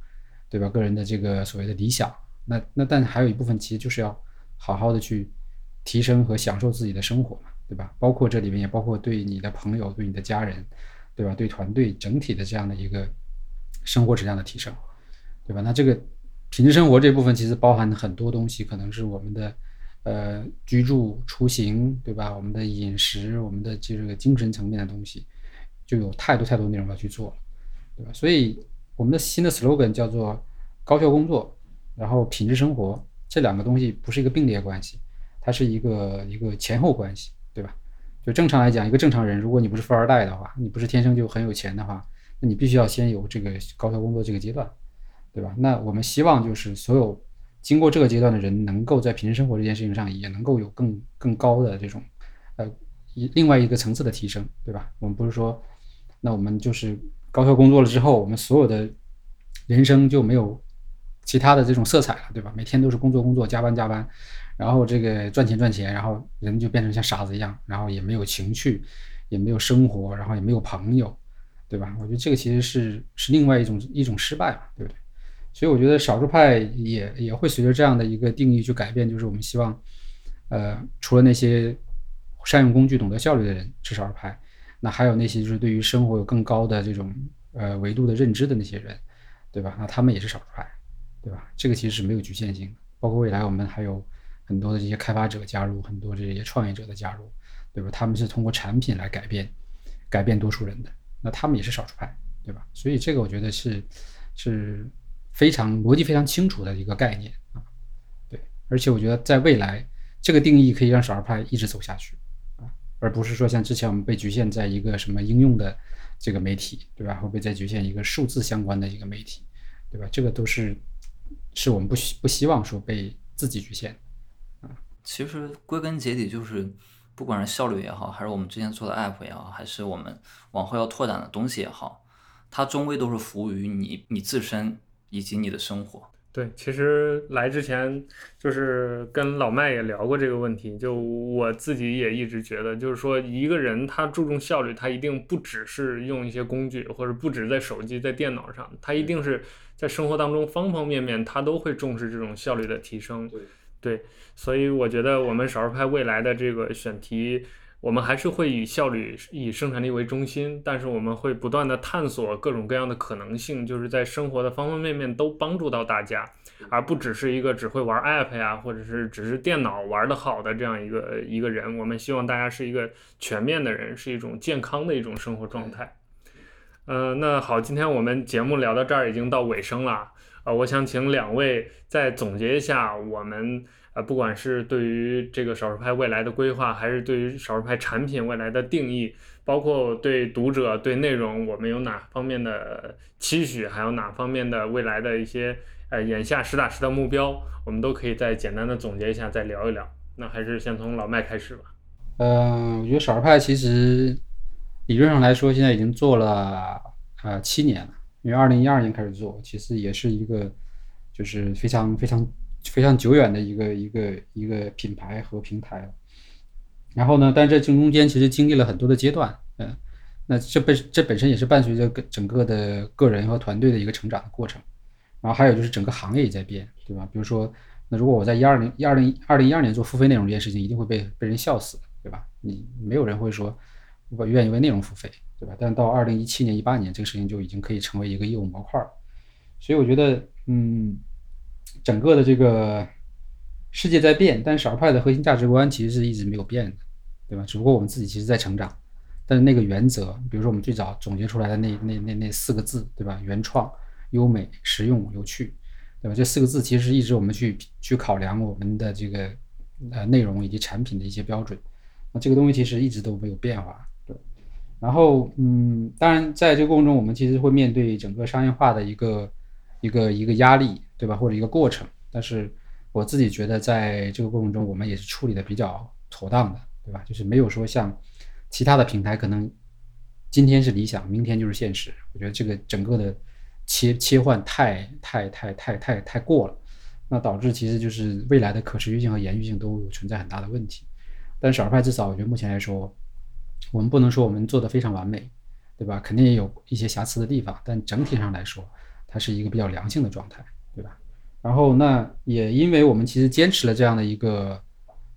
对吧？个人的这个所谓的理想。那那但还有一部分其实就是要好好的去提升和享受自己的生活嘛，对吧？包括这里面也包括对你的朋友、对你的家人，对吧？对团队整体的这样的一个生活质量的提升，对吧？那这个品质生活这部分其实包含很多东西，可能是我们的呃居住、出行，对吧？我们的饮食，我们的这个精神层面的东西，就有太多太多内容要去做了，对吧？所以我们的新的 slogan 叫做高效工作，然后品质生活。这两个东西不是一个并列关系，它是一个一个前后关系，对吧？就正常来讲，一个正常人，如果你不是富二代的话，你不是天生就很有钱的话，那你必须要先有这个高效工作这个阶段，对吧？那我们希望就是所有经过这个阶段的人，能够在平时生活这件事情上也能够有更更高的这种呃一另外一个层次的提升，对吧？我们不是说，那我们就是高效工作了之后，我们所有的人生就没有。其他的这种色彩了，对吧？每天都是工作工作，加班加班，然后这个赚钱赚钱，然后人就变成像傻子一样，然后也没有情趣，也没有生活，然后也没有朋友，对吧？我觉得这个其实是是另外一种一种失败嘛，对不对？所以我觉得少数派也也会随着这样的一个定义去改变，就是我们希望，呃，除了那些善用工具、懂得效率的人是少数派，那还有那些就是对于生活有更高的这种呃维度的认知的那些人，对吧？那他们也是少数派。对吧？这个其实是没有局限性的，包括未来我们还有很多的这些开发者加入，很多这些创业者的加入，对吧？他们是通过产品来改变，改变多数人的，那他们也是少数派，对吧？所以这个我觉得是是非常逻辑非常清楚的一个概念啊，对。而且我觉得在未来，这个定义可以让少儿派一直走下去啊，而不是说像之前我们被局限在一个什么应用的这个媒体，对吧？会被再局限一个数字相关的一个媒体，对吧？这个都是。是我们不希不希望说被自己局限，啊，其实归根结底就是，不管是效率也好，还是我们之前做的 app 也好，还是我们往后要拓展的东西也好，它终归都是服务于你你自身以及你的生活。对，其实来之前就是跟老麦也聊过这个问题，就我自己也一直觉得，就是说一个人他注重效率，他一定不只是用一些工具，或者不止在手机、在电脑上，他一定是在生活当中方方面面，他都会重视这种效率的提升。对，对，所以我觉得我们少数派未来的这个选题。我们还是会以效率、以生产力为中心，但是我们会不断的探索各种各样的可能性，就是在生活的方方面面都帮助到大家，而不只是一个只会玩 app 呀，或者是只是电脑玩的好的这样一个一个人。我们希望大家是一个全面的人，是一种健康的一种生活状态。嗯，那好，今天我们节目聊到这儿已经到尾声了，啊，我想请两位再总结一下我们。啊，不管是对于这个少数派未来的规划，还是对于少数派产品未来的定义，包括对读者、对内容，我们有哪方面的期许，还有哪方面的未来的一些呃眼下实打实的目标，我们都可以再简单的总结一下，再聊一聊。那还是先从老麦开始吧。嗯，我觉得少数派其实理论上来说，现在已经做了呃七年了，因为二零一二年开始做，其实也是一个就是非常非常。非常久远的一个一个一个品牌和平台，然后呢，但这中间其实经历了很多的阶段，嗯，那这本这本身也是伴随着整个的个人和团队的一个成长的过程，然后还有就是整个行业也在变，对吧？比如说，那如果我在一二零一二零二零一二年做付费内容这件事情，一定会被被人笑死，对吧？你没有人会说我愿意为内容付费，对吧？但到二零一七年一八年，这个事情就已经可以成为一个业务模块儿，所以我觉得，嗯。整个的这个世界在变，但少数派的核心价值观其实是一直没有变的，对吧？只不过我们自己其实在成长，但是那个原则，比如说我们最早总结出来的那那那那四个字，对吧？原创、优美、实用、有趣，对吧？这四个字其实一直我们去去考量我们的这个呃内容以及产品的一些标准，那这个东西其实一直都没有变化，对。然后，嗯，当然在这个过程中，我们其实会面对整个商业化的一个一个一个压力。对吧？或者一个过程，但是我自己觉得，在这个过程中，我们也是处理的比较妥当的，对吧？就是没有说像其他的平台，可能今天是理想，明天就是现实。我觉得这个整个的切切换太太太太太太过了，那导致其实就是未来的可持续性和延续性都存在很大的问题。但少数派至少我觉得目前来说，我们不能说我们做的非常完美，对吧？肯定也有一些瑕疵的地方，但整体上来说，它是一个比较良性的状态。然后那也因为我们其实坚持了这样的一个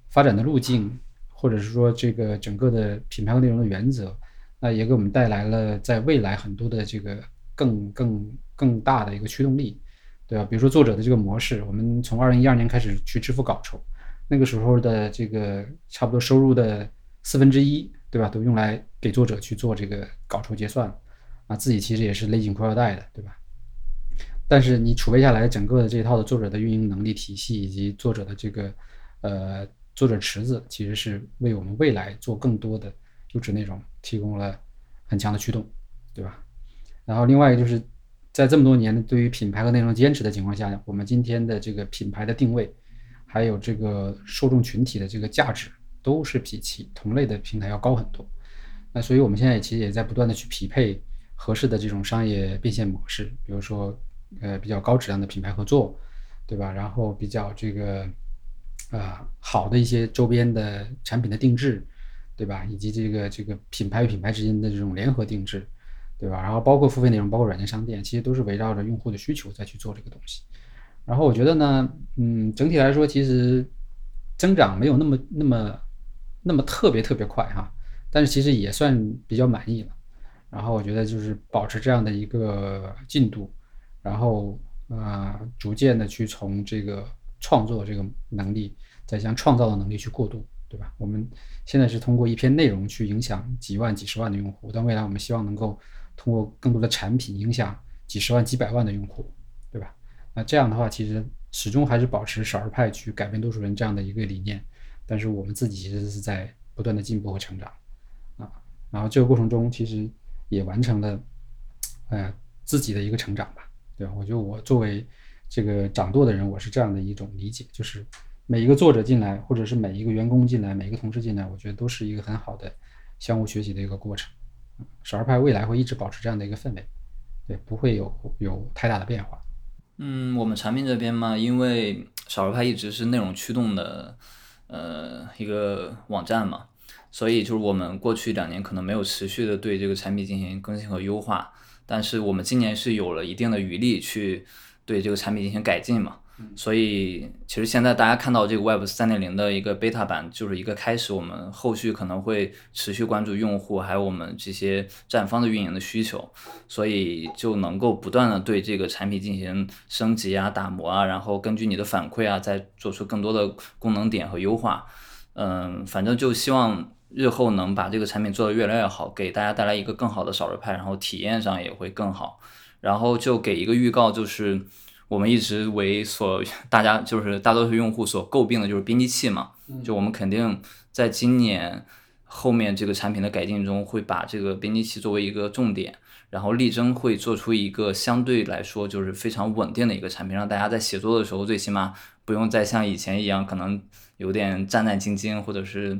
发展的路径，或者是说这个整个的品牌和内容的原则，那也给我们带来了在未来很多的这个更更更大的一个驱动力，对吧？比如说作者的这个模式，我们从二零一二年开始去支付稿酬，那个时候的这个差不多收入的四分之一，对吧？都用来给作者去做这个稿酬结算，啊，自己其实也是勒紧裤腰带的，对吧？但是你储备下来整个的这一套的作者的运营能力体系，以及作者的这个呃作者池子，其实是为我们未来做更多的优质内容提供了很强的驱动，对吧？然后另外一个就是在这么多年对于品牌和内容坚持的情况下呢，我们今天的这个品牌的定位，还有这个受众群体的这个价值，都是比其同类的平台要高很多。那所以我们现在其实也在不断的去匹配合适的这种商业变现模式，比如说。呃，比较高质量的品牌合作，对吧？然后比较这个，呃，好的一些周边的产品的定制，对吧？以及这个这个品牌与品牌之间的这种联合定制，对吧？然后包括付费内容，包括软件商店，其实都是围绕着用户的需求再去做这个东西。然后我觉得呢，嗯，整体来说，其实增长没有那么那么那么特别特别快哈，但是其实也算比较满意了。然后我觉得就是保持这样的一个进度。然后啊，逐渐的去从这个创作这个能力，再向创造的能力去过渡，对吧？我们现在是通过一篇内容去影响几万、几十万的用户，但未来我们希望能够通过更多的产品影响几十万、几百万的用户，对吧？那这样的话，其实始终还是保持少儿派去改变多数人这样的一个理念，但是我们自己其实是在不断的进步和成长啊。然后这个过程中，其实也完成了呃自己的一个成长吧。对？我觉得我作为这个掌舵的人，我是这样的一种理解，就是每一个作者进来，或者是每一个员工进来，每一个同事进来，我觉得都是一个很好的相互学习的一个过程。少儿派未来会一直保持这样的一个氛围，对，不会有有太大的变化。嗯，我们产品这边嘛，因为少儿派一直是内容驱动的，呃，一个网站嘛，所以就是我们过去两年可能没有持续的对这个产品进行更新和优化。但是我们今年是有了一定的余力去对这个产品进行改进嘛，所以其实现在大家看到这个 Web 三点零的一个 beta 版就是一个开始，我们后续可能会持续关注用户还有我们这些站方的运营的需求，所以就能够不断的对这个产品进行升级啊、打磨啊，然后根据你的反馈啊，再做出更多的功能点和优化。嗯，反正就希望。日后能把这个产品做得越来越好，给大家带来一个更好的少儿派，然后体验上也会更好。然后就给一个预告，就是我们一直为所大家就是大多数用户所诟病的就是编辑器嘛，就我们肯定在今年后面这个产品的改进中，会把这个编辑器作为一个重点，然后力争会做出一个相对来说就是非常稳定的一个产品，让大家在写作的时候最起码不用再像以前一样可能有点战战兢兢，或者是。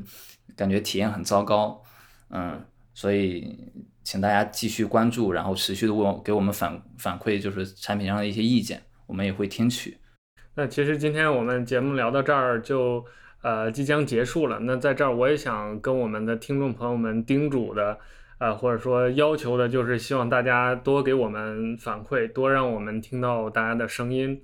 感觉体验很糟糕，嗯，所以请大家继续关注，然后持续的问给我们反反馈，就是产品上的一些意见，我们也会听取。那其实今天我们节目聊到这儿就呃即将结束了。那在这儿我也想跟我们的听众朋友们叮嘱的，呃或者说要求的就是希望大家多给我们反馈，多让我们听到大家的声音。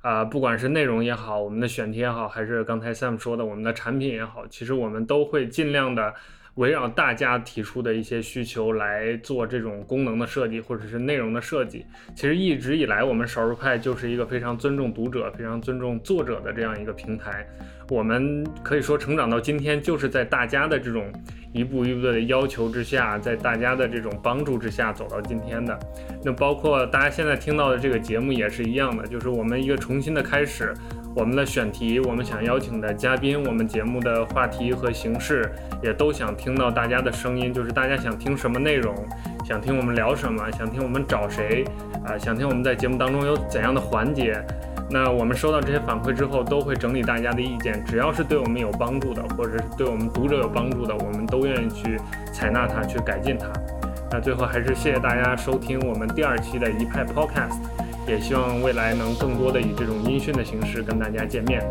啊，不管是内容也好，我们的选题也好，还是刚才 Sam 说的我们的产品也好，其实我们都会尽量的围绕大家提出的一些需求来做这种功能的设计或者是内容的设计。其实一直以来，我们少数派就是一个非常尊重读者、非常尊重作者的这样一个平台。我们可以说成长到今天，就是在大家的这种一步一步的要求之下，在大家的这种帮助之下走到今天的。那包括大家现在听到的这个节目也是一样的，就是我们一个重新的开始。我们的选题，我们想邀请的嘉宾，我们节目的话题和形式，也都想听到大家的声音，就是大家想听什么内容，想听我们聊什么，想听我们找谁啊，想听我们在节目当中有怎样的环节。那我们收到这些反馈之后，都会整理大家的意见，只要是对我们有帮助的，或者是对我们读者有帮助的，我们都愿意去采纳它，去改进它。那最后还是谢谢大家收听我们第二期的一派 Podcast，也希望未来能更多的以这种音讯的形式跟大家见面。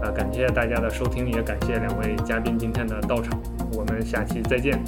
啊，感谢大家的收听，也感谢两位嘉宾今天的到场，我们下期再见。